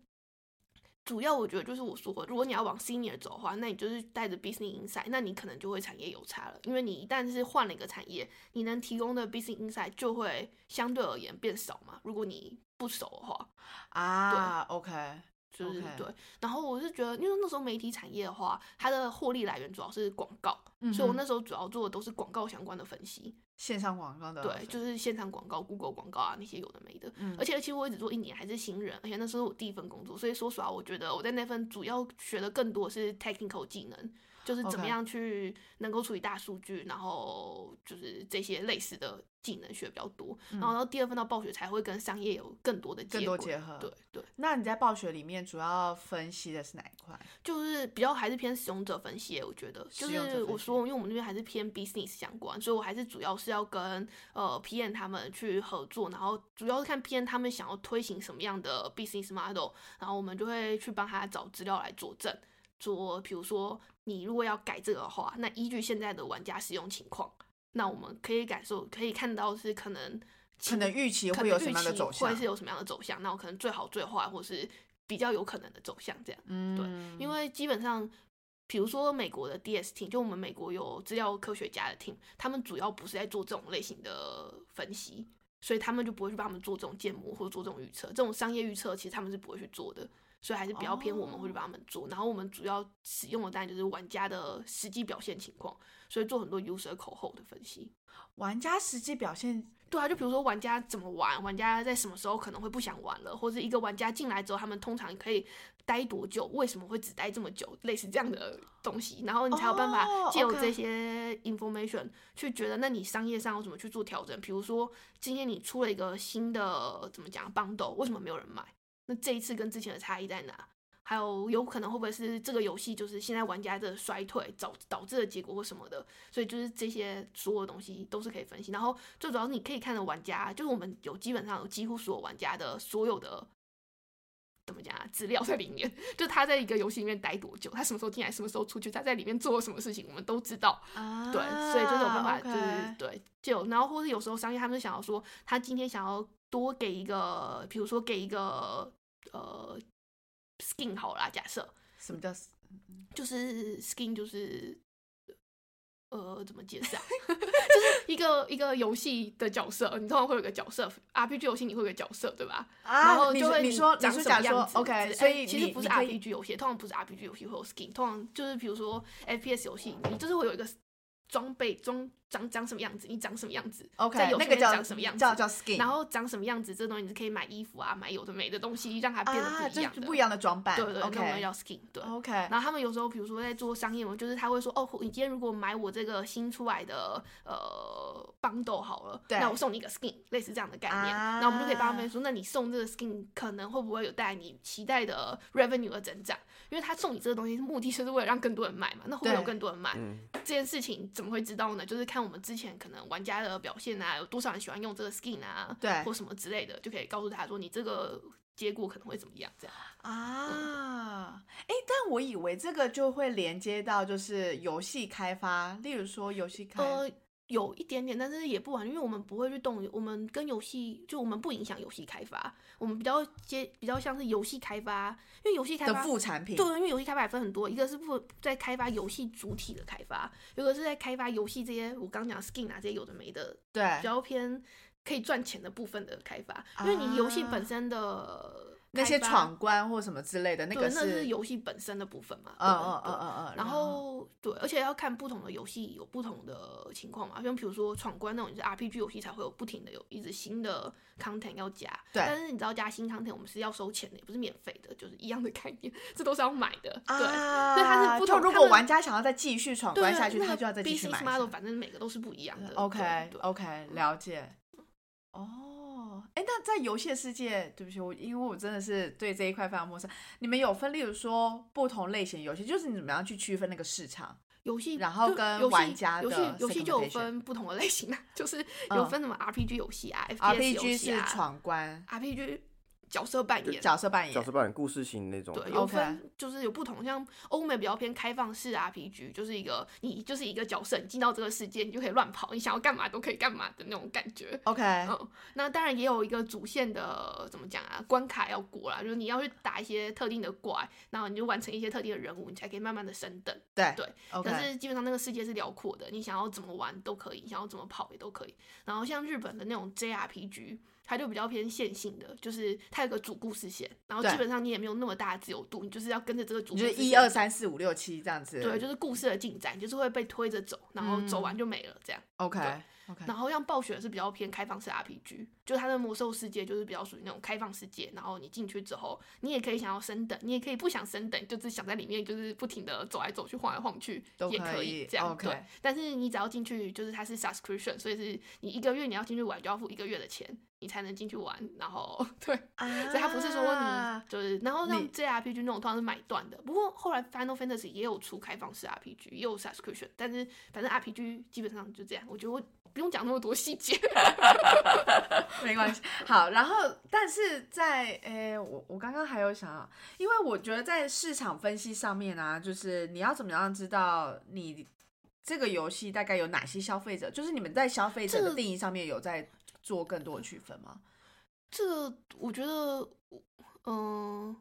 Speaker 3: 主要我觉得就是我说，如果你要往 senior 走的话，那你就是带着 business insight，那你可能就会产业有差了，因为你一旦是换了一个产业，你能提供的 business insight 就会相对而言变少嘛。如果你不熟的话，
Speaker 2: 啊，OK，
Speaker 3: 就是对，然后我是觉得，因为那时候媒体产业的话，它的获利来源主要是广告，
Speaker 2: 嗯
Speaker 3: 所以我那时候主要做的都是广告相关的分析，
Speaker 2: 线上广告的，
Speaker 3: 对，就是线上广告、Google 广告啊那些有的没的。
Speaker 2: 嗯。
Speaker 3: 而且其实我也只做一年，还是新人，而且那时候我第一份工作，所以说实话，我觉得我在那份主要学的更多是 technical 技能，就是怎么样去能够处理大数据，然后就是这些类似的技能学比较多。然后到第二份到暴雪才会跟商业有更多的
Speaker 2: 结合
Speaker 3: 对对。
Speaker 2: 那你在暴雪里面主要分析的是哪一块？
Speaker 3: 就是比较还是偏使用者分析，我觉得就是我说，因为我们那边还是偏 business 相关，所以我还是主要是要跟呃 PM 他们去合作，然后主要是看 PM 他们想要推行什么样的 business model，然后我们就会去帮他找资料来佐证，说比如说你如果要改这个的话，那依据现在的玩家使用情况，那我们可以感受可以看到是可能
Speaker 2: 可能预期会有什么样的走向
Speaker 3: 会？是有什么样的走向，那我可能最好最坏，或是比较有可能的走向这样。
Speaker 2: 嗯，对
Speaker 3: 因为基本上，比如说美国的 DS team，就我们美国有资料科学家的 team，他们主要不是在做这种类型的分析，所以他们就不会去帮他们做这种建模或者做这种预测。这种商业预测其实他们是不会去做的，所以还是比较偏我们会去帮他们做。然后我们主要使用的当然就是玩家的实际表现情况，所以做很多 user 口后的分析。
Speaker 2: 玩家实际表现
Speaker 3: 对啊，就比如说玩家怎么玩，玩家在什么时候可能会不想玩了，或者一个玩家进来之后，他们通常可以待多久，为什么会只待这么久，类似这样的东西，然后你才有办
Speaker 2: 哦
Speaker 3: 法借由这些 information 去觉得，那你商业上要怎么去做调整？比如说今天你出了一个新的怎么讲 bundle，为什么没有人买？那这一次跟之前的差异在哪？还有有可能会不会是这个游戏就是现在玩家的衰退导导致的结果或什么的，所以就是这些所有东西都是可以分析。然后最主要是你可以看到玩家，就是我们有基本上有几乎所有玩家的所有的怎么讲啊资料在里面，就他在一个游戏里面待多久，他什么时候进来，什么时候出去，他在里面做了什么事情，我们都知道。
Speaker 2: 啊，
Speaker 3: 对，所以就是有办法，就是对，就，然后或者有时候商业他们想要说，他今天想要多给一个，比如说给一个呃 skin 好啦，假设
Speaker 2: 什么叫
Speaker 3: 就是 skin 就是呃怎么解释啊？就是一个一个游戏的角色，你通常会有个角色，RPG 游戏你会有个角色，对吧？然
Speaker 2: 啊？
Speaker 3: 后
Speaker 2: 你
Speaker 3: 就会
Speaker 2: 你说你
Speaker 3: 长
Speaker 2: 说假如说
Speaker 3: 什么样子
Speaker 2: OK，
Speaker 3: 之
Speaker 2: 所以
Speaker 3: 哎其实不是 RPG 游戏，通常不是 RPG 游戏会有 skin，通常就是比如说 FPS 游戏，你就是会有一个装备装长长什么样子，你长什么样子
Speaker 2: OK，那个叫
Speaker 3: 长什么样子
Speaker 2: 叫叫 skin，
Speaker 3: 然后长什么样子，这东西你是可以买衣服啊，买有的没的东西，让它变得
Speaker 2: 啊，
Speaker 3: 不一样的。
Speaker 2: 这不一样的装扮，
Speaker 3: 对对对，那种东西
Speaker 2: ，OK
Speaker 3: 叫 skin，对。
Speaker 2: OK，
Speaker 3: 然后他们有时候，比如说在做商业嘛，就是他会说，哦，你今天如果买我这个新出来的呃 bundle 好了，
Speaker 2: 对
Speaker 3: 那我送你一个 skin，类似这样的概念。
Speaker 2: 啊
Speaker 3: 然后我们就可以帮他们说，那你送这个 skin 可能会不会有带来你期待的 revenue 的增长？因为他送你这个东西，目的就是为了让更多人买嘛，那会不会有更多人买？
Speaker 1: 嗯，
Speaker 3: 这件事情怎么会知道呢？就是看看我们之前可能玩家的表现啊，有多少人喜欢用这个 skin 啊，
Speaker 2: 对
Speaker 3: 或什么之类的，就可以告诉他说你这个结果可能会怎么样，这样。
Speaker 2: 啊，哎、但我以为这个就会连接到就是游戏开发，例如说游戏开，
Speaker 3: 呃，有一点点，但是也不完，因为我们不会去动，我们跟游戏就我们不影响游戏开发，我们比较接比较像是游戏开发，因为游戏开
Speaker 2: 的
Speaker 3: 发
Speaker 2: 副产品，
Speaker 3: 对，因为游戏开发也分很多，一个是不在开发游戏主体的开发，有个是在开发游戏这些我刚讲 skin 啊这些有的没的，
Speaker 2: 对
Speaker 3: 比较偏可以赚钱的部分的开发，因为你游戏本身的
Speaker 2: 那些闯关或什么之类的，那
Speaker 3: 对，
Speaker 2: 个
Speaker 3: 那是游戏本身的部分嘛，
Speaker 2: 嗯嗯嗯嗯嗯，
Speaker 3: 然后对，而且要看不同的游戏有不同的情况嘛，像比如说闯关那种，就是 RPG 游戏才会有不停的有一直新的 content 要加。
Speaker 2: 对
Speaker 3: 但是你知道加新 content 我们是要收钱的，也不是免费的，就是一样的概念，这都是要买的。对。
Speaker 2: 啊，
Speaker 3: 所以它是不
Speaker 2: 同如果玩家想要再继续闯关下去，
Speaker 3: 那个
Speaker 2: 他就要再继续
Speaker 3: business
Speaker 2: 买
Speaker 3: model，反正每个都是不一样的。
Speaker 2: OK OK，了解。哦，哎，那在游戏的世界，对不起，我因为我真的是对这一块非常陌生。你们有分，例如说不同类型游戏，就是你怎么样去区分那个市场？
Speaker 3: 游戏，
Speaker 2: 然后跟玩家
Speaker 3: 游戏
Speaker 2: 的
Speaker 3: 游戏就有分不同的类型啊，就是
Speaker 2: 嗯
Speaker 3: 有分什么 RPG 游戏啊、FPS 游
Speaker 2: RPG 是闯关、
Speaker 3: RPG 角色扮演，
Speaker 2: 角色扮演
Speaker 1: 角，色扮演故事型那种。
Speaker 3: 对，有分就是有不同，像欧美比较偏开放式 RPG，就是一个你就是一个角色，你进到这个世界，你就可以乱跑，你想要干嘛都可以干嘛的那种感觉。
Speaker 2: OK，
Speaker 3: 嗯，那当然也有一个主线的怎么讲啊，关卡要过啦，就是你要去打一些特定的怪，然后你就完成一些特定的任务，你才可以慢慢的升等。
Speaker 2: 对
Speaker 3: 对
Speaker 2: ，OK，
Speaker 3: 可是基本上那个世界是辽阔的，你想要怎么玩都可以，你想要怎么跑也都可以。然后像日本的那种 JRPG，它就比较偏线性的，就是它有个主故事线，然后基本上你也没有那么大的自由度，你就是要跟着这个主
Speaker 2: 你就是一二三四五六七这样子。
Speaker 3: 对，就是故事的进展，就是会被推着走，然后走完就没了这样。
Speaker 2: OK OK，
Speaker 3: 然后像暴雪是比较偏开放式 RPG，就它的魔兽世界就是比较属于那种开放世界，然后你进去之后，你也可以想要升等，你也可以不想升等，就是想在里面就是不停的走来走去、晃来晃去也
Speaker 2: 都可以
Speaker 3: 以这样
Speaker 2: OK
Speaker 3: 对。但是你只要进去，就是它是 subscription，所以是你一个月你要进去玩就要付一个月的钱，你才能进去玩。然后对，
Speaker 2: 啊，
Speaker 3: 所以它不是说你就是，然后像
Speaker 2: 你
Speaker 3: JRPG 那种通常是买断的，不过后来 Final Fantasy 也有出开放式 RPG，也有 subscription，但是反正 RPG 基本上就这样，我觉得我不用讲那么多细节。
Speaker 2: 没关系。好，然后但是在诶、我我刚刚还有想要，因为我觉得在市场分析上面啊，就是你要怎么样知道你这个游戏大概有哪些消费者，就是你们在消费者的定义上面有在做更多的区分吗？
Speaker 3: 这我觉得，嗯、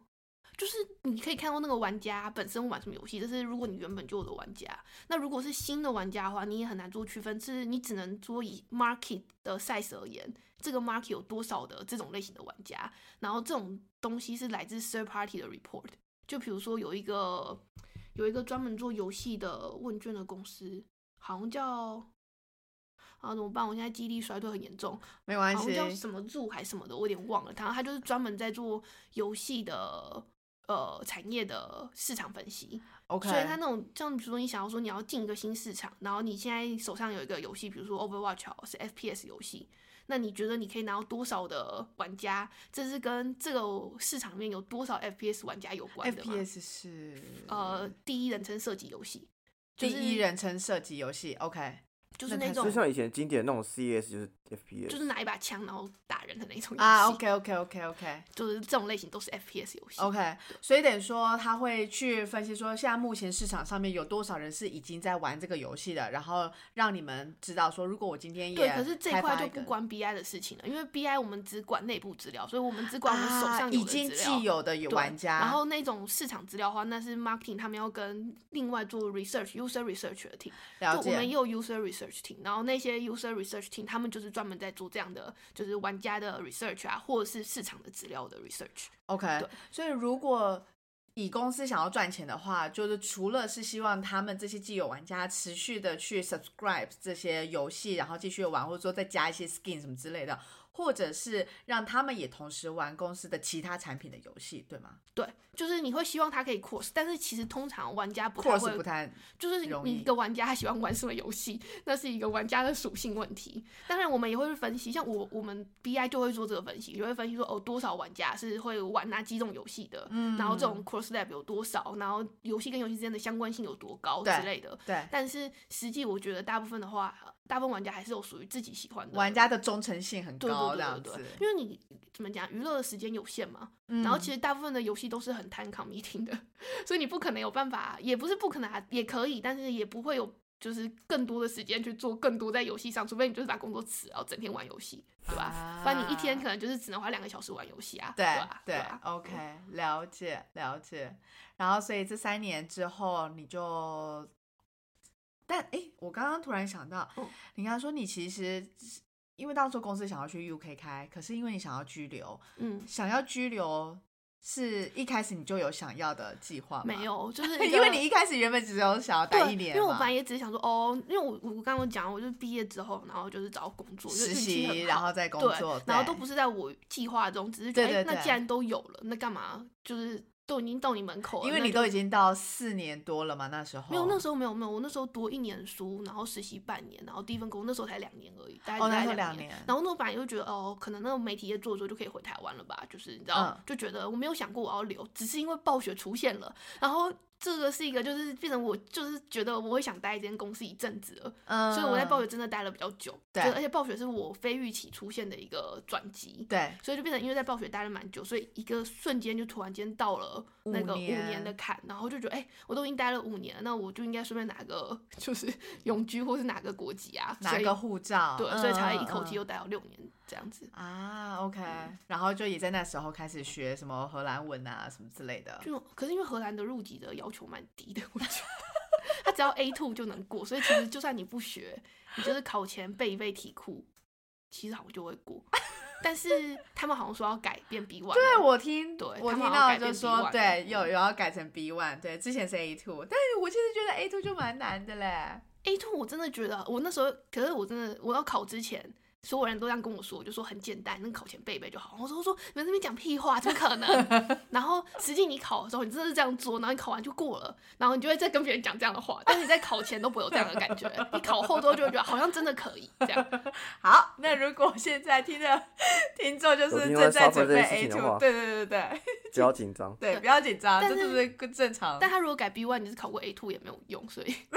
Speaker 3: 就是你可以看到那个玩家本身玩什么游戏，这是如果你原本就有的玩家。那如果是新的玩家的话，你也很难做区分，是你只能做以 market 的 size 而言，这个 market 有多少的这种类型的玩家，然后这种东西是来自 third party 的 report。就比如说有一个有一个专门做游戏的问卷的公司，好像叫。啊，怎么办？我现在记忆力衰退很严重。
Speaker 2: 没关系，
Speaker 3: 叫什么入还是什么的，我有点忘了。他他就是专门在做游戏的呃产业的市场分析
Speaker 2: OK，
Speaker 3: 所以他那种像比如说你想要说你要进一个新市场，然后你现在手上有一个游戏，比如说 Overwatch 是 FPS 游戏，那你觉得你可以拿到多少的玩家？这是跟这个市场里面有多少 FPS 玩家有关的吗
Speaker 2: FPS 是
Speaker 3: 呃，第一人称射击游戏，
Speaker 2: 第一人称射击游戏，OK，
Speaker 3: 就是那种
Speaker 1: 就像以前经典那种 CS 就是 FPS，
Speaker 3: 就是拿一把枪然后打人的那种游戏。
Speaker 2: 啊，OK OK OK OK
Speaker 3: 就是这种类型都是 FPS 游戏。
Speaker 2: OK，所以等于说他会去分析说，现在目前市场上面有多少人是已经在玩这个游戏的，然后让你们知道说，如果我今天也
Speaker 3: 对，可是这一块就不关 BI 的事情了，因为 BI 我们只管内部资料，所以我们只管我们手
Speaker 2: 啊
Speaker 3: 上有
Speaker 2: 已经。既有的有玩家，
Speaker 3: 然后那种市场资料的话，那是 marketing 他们要跟另外做 research user research 的 team，就我们也有 user research team，然后那些 user research team 他们就是专门在做这样的，就是玩家的 research 啊，或者是市场的资料的 research。
Speaker 2: OK，
Speaker 3: 对
Speaker 2: 所以如果以公司想要赚钱的话，就是除了是希望他们这些既有玩家持续的去 subscribe 这些游戏，然后继续玩，或者说再加一些 skin 什么之类的，或者是让他们也同时玩公司的其他产品的游戏，对吗
Speaker 3: 对，就是你会希望他可以 cross，但是其实通常玩家不会
Speaker 2: 不太
Speaker 3: 就是你一个玩家他喜欢玩什么游戏，那是一个玩家的属性问题。当然，我们也会去分析，像我我们 BI 就会做这个分析，也会分析说哦，多少玩家是会玩哪几种游戏的，
Speaker 2: 嗯
Speaker 3: 然后这种 cross lab 有多少，然后游戏跟游戏之间的相关性有多高之类的。
Speaker 2: 对
Speaker 3: 但是实际我觉得大部分的话，大部分玩家还是有属于自己喜欢的
Speaker 2: 玩家的忠诚性很高，
Speaker 3: 对对
Speaker 2: 样子
Speaker 3: 对，。因为你怎么讲，娱乐的时间有限嘛，然后其实大部分的游戏都是很贪 committing 的，所以你不可能有办法，也不是不可能啊，也可以，但是也不会有就是更多的时间去做更多在游戏上，除非你就是把工作辞，然后整天玩游戏，对吧？不然你一天可能就是只能花两个小时玩游戏啊，
Speaker 2: 对
Speaker 3: 吧？
Speaker 2: 对？，OK，了解了解。然后，所以这三年之后，你就，但哎，我刚刚突然想到，
Speaker 3: 嗯
Speaker 2: 你刚刚说你其实因为当初公司想要去 UK 开，可是因为你想要居留，
Speaker 3: 嗯，
Speaker 2: 想要居留是一开始你就有想要的计划吗？
Speaker 3: 没，有，就是
Speaker 2: 因为你一开始原本只有想要待，一年
Speaker 3: 因为我本来也只是想说，哦，因为我我刚刚讲，我就是毕业之后，然后就是找工作，
Speaker 2: 实习，然后再工作，
Speaker 3: 然后都不是在我计划中，只是觉得，哎，那既然都有了，那干嘛就是都已经到你门口了，
Speaker 2: 因为你都已经到四年多了嘛，那时候。
Speaker 3: 没有，那时候没有没有，我那时候读一年书，然后实习半年，然后第一份工那时候才两年而已，大概
Speaker 2: 哦那时候
Speaker 3: 大概两
Speaker 2: 两年
Speaker 3: 然后那时候本来就觉得哦，可能那个媒体业做做就可以回台湾了吧，就是你知道，
Speaker 2: 嗯。
Speaker 3: 就觉得我没有想过我要留，只是因为暴雪出现了，然后这个是一个就是变成我就是觉得我会想待一间公司一阵子了，
Speaker 2: 嗯，
Speaker 3: 所以我在暴雪真的待了比较久，
Speaker 2: 对
Speaker 3: 而且暴雪是我非预期出现的一个转机。
Speaker 2: 对
Speaker 3: 所以就变成因为在暴雪待了蛮久，所以一个瞬间就突然间到了那个五
Speaker 2: 五年
Speaker 3: 年的坎，然后就觉得哎、我都已经待了五年了，那我就应该顺便拿个就是永居或是哪个国籍啊，
Speaker 2: 拿个护照，
Speaker 3: 对，所以才一口气又待了六年这样子。
Speaker 2: 啊，OK，然后就也在那时候开始学什么荷兰文啊，什么之类的。
Speaker 3: 就可是因为荷兰的入籍的要求蛮低的，我觉得 他只要 A two 就能过，所以其实就算你不学，你就是考前背一背题库，其实好像就会过。但是他们好像说要改变 B one，
Speaker 2: 对，我听，
Speaker 3: 对
Speaker 2: 我听到就说
Speaker 3: B1
Speaker 2: 对，
Speaker 3: 嗯
Speaker 2: 有有要改成 B one，对，之前是 A two，但是我其实觉得 A two 就蛮难的嘞。
Speaker 3: A two 我真的觉得，我那时候，可是我真的我要考之前，所有人都这样跟我说，我就说很简单，那考前背一背就好。我说我说你们这边讲屁话，怎么可能？然后实际你考的时候，你真的是这样做，然后你考完就过了，然后你就会再跟别人讲这样的话，但是你在考前都不会有这样的感觉，你考后之后就会觉得好像真的可以这样。
Speaker 2: 好，那如果现在听的听众就是正在准备 A two，
Speaker 1: 话
Speaker 2: 对对对对
Speaker 1: 不要紧张。
Speaker 2: 对，不要紧张，这是不是更正常？
Speaker 3: 但他如果改 B one，你是考过 A two 也没有用，所以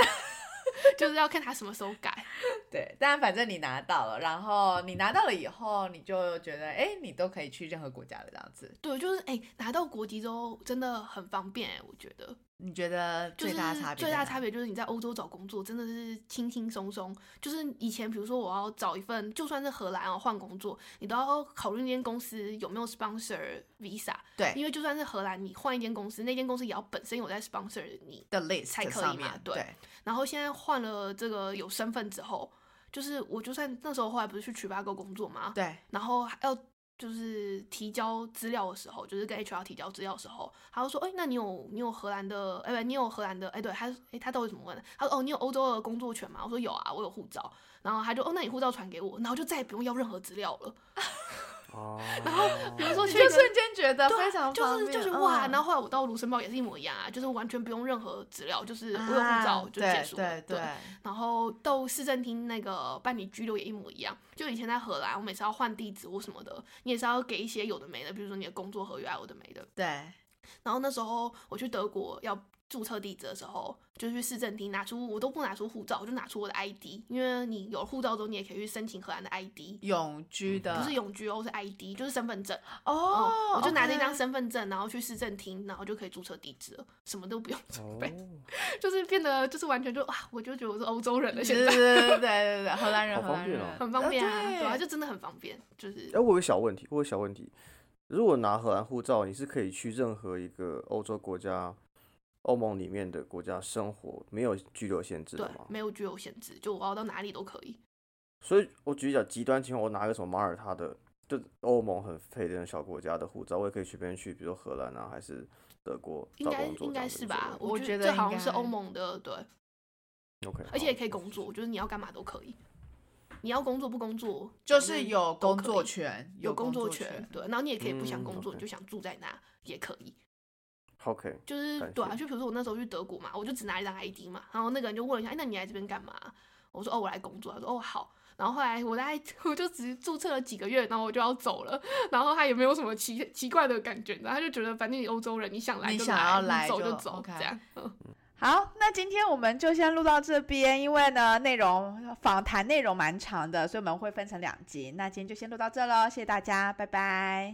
Speaker 3: 就是要看他什么时候改。
Speaker 2: 对，但反正你拿到了，然后你拿到了以后，你就觉得，哎，你都可以去任何国家了，这样子。
Speaker 3: 对，就是哎、拿到国籍之后真的很方便哎、我觉得。
Speaker 2: 你觉得最大的差别？
Speaker 3: 最大差。别就是你在欧洲找工作真的是轻轻松松，就是以前比如说我要找一份，就算是荷兰哦换工作，你都要考虑那间公司有没有 sponsor visa，
Speaker 2: 对
Speaker 3: 因为就算是荷兰，你换一间公司，那间公司也要本身有在 sponsor 你。
Speaker 2: 的 list
Speaker 3: 才可以嘛对
Speaker 2: 对
Speaker 3: 然后现在换了这个有身份之后，就是我就算那时候后来不是去 Trivago 工作嘛，
Speaker 2: 对
Speaker 3: 然后还要就是提交资料的时候，就是跟 HR 提交资料的时候，他就说，哎、那你有你有荷兰的，哎、不，你有荷兰的，哎、对，他哎、他到底怎么问的？他说，哦，你有欧洲的工作权吗？我说有啊，我有护照。然后他就，哦，那你护照传给我，然后就再也不用要任何资料了。
Speaker 1: 哦，
Speaker 3: 然后比如说
Speaker 2: 你
Speaker 3: 去
Speaker 2: 就瞬间觉得非常
Speaker 3: 就是就是哇，
Speaker 2: 嗯
Speaker 3: 然后后来我到卢森堡也是一模一样啊，就是完全不用任何资料，就是我有护
Speaker 2: 啊
Speaker 3: 照就结束了。
Speaker 2: 对对
Speaker 3: 然后到市政厅那个办理居留也一模一样，就以前在荷兰，我每次要换地址或什么的，你也是要给一些有的没的，比如说你的工作合约啊，有的没的。
Speaker 2: 对
Speaker 3: 然后那时候我去德国要注册地址的时候，就去市政厅拿出，我都不拿出护照，我就拿出我的 ID，因为你有护照之后，你也可以去申请荷兰的 ID，
Speaker 2: 永居的
Speaker 3: 不是永居哦，是 ID，就是身份证。
Speaker 2: 哦
Speaker 3: 嗯，我就拿着一张身份证，然后去市政厅，然后就可以注册地址了，什么都不用准备，
Speaker 1: 哦，
Speaker 3: 就是变得就是完全就啊，我就觉得我是欧洲人了，
Speaker 2: 对
Speaker 3: 现在
Speaker 2: 对对对对对对，荷兰人荷兰人
Speaker 1: 好方便哦
Speaker 3: 很方便啊，
Speaker 2: 对。
Speaker 3: 对啊，就真的很方便，就是
Speaker 1: 哎，我有个小问题，我有个小问题，如果拿荷兰护照，你是可以去任何一个欧洲国家、欧盟里面的国家生活，没有居留限制
Speaker 3: 对？没有居留限制，就我要到哪里都可以。
Speaker 1: 所以我举一个极端情况，我拿个什么马耳他的，就欧盟很废的那种小国家的护照，我也可以随便去，比如说荷兰啊，还是德国
Speaker 3: 应该
Speaker 1: 找工作，
Speaker 3: 应该是吧？
Speaker 2: 我
Speaker 3: 觉
Speaker 2: 觉得
Speaker 3: 这好像是
Speaker 2: 该
Speaker 3: 欧盟的，对
Speaker 1: ，OK，
Speaker 3: 而且也可以工作，我觉得你要干嘛都可以。你要工作不工作，
Speaker 2: 就是有工作权，
Speaker 3: 有工作
Speaker 2: 权
Speaker 3: 权，，对，然后你也可以不想
Speaker 1: 嗯
Speaker 3: 工作你就想住在那也可以。
Speaker 1: OK，
Speaker 3: 就是对啊，
Speaker 1: 谢
Speaker 3: 就比如说我那时候去德国嘛，我就只拿一张 ID 嘛，然后那个人就问了一下，哎，那你来这边干嘛？我说哦，我来工作。他说哦好。然后后来我大概 我就只注册了几个月，然后我就要走了。然后他也没有什么奇奇怪的感觉，然后他就觉得反正你欧洲人，你想来就
Speaker 2: 你想要
Speaker 3: 来，
Speaker 2: 来就
Speaker 3: 你走这样。嗯
Speaker 2: 好，那今天我们就先录到这边，因为呢，内容访谈内容蛮长的，所以我们会分成两集。那今天就先录到这喽，谢谢大家，拜拜。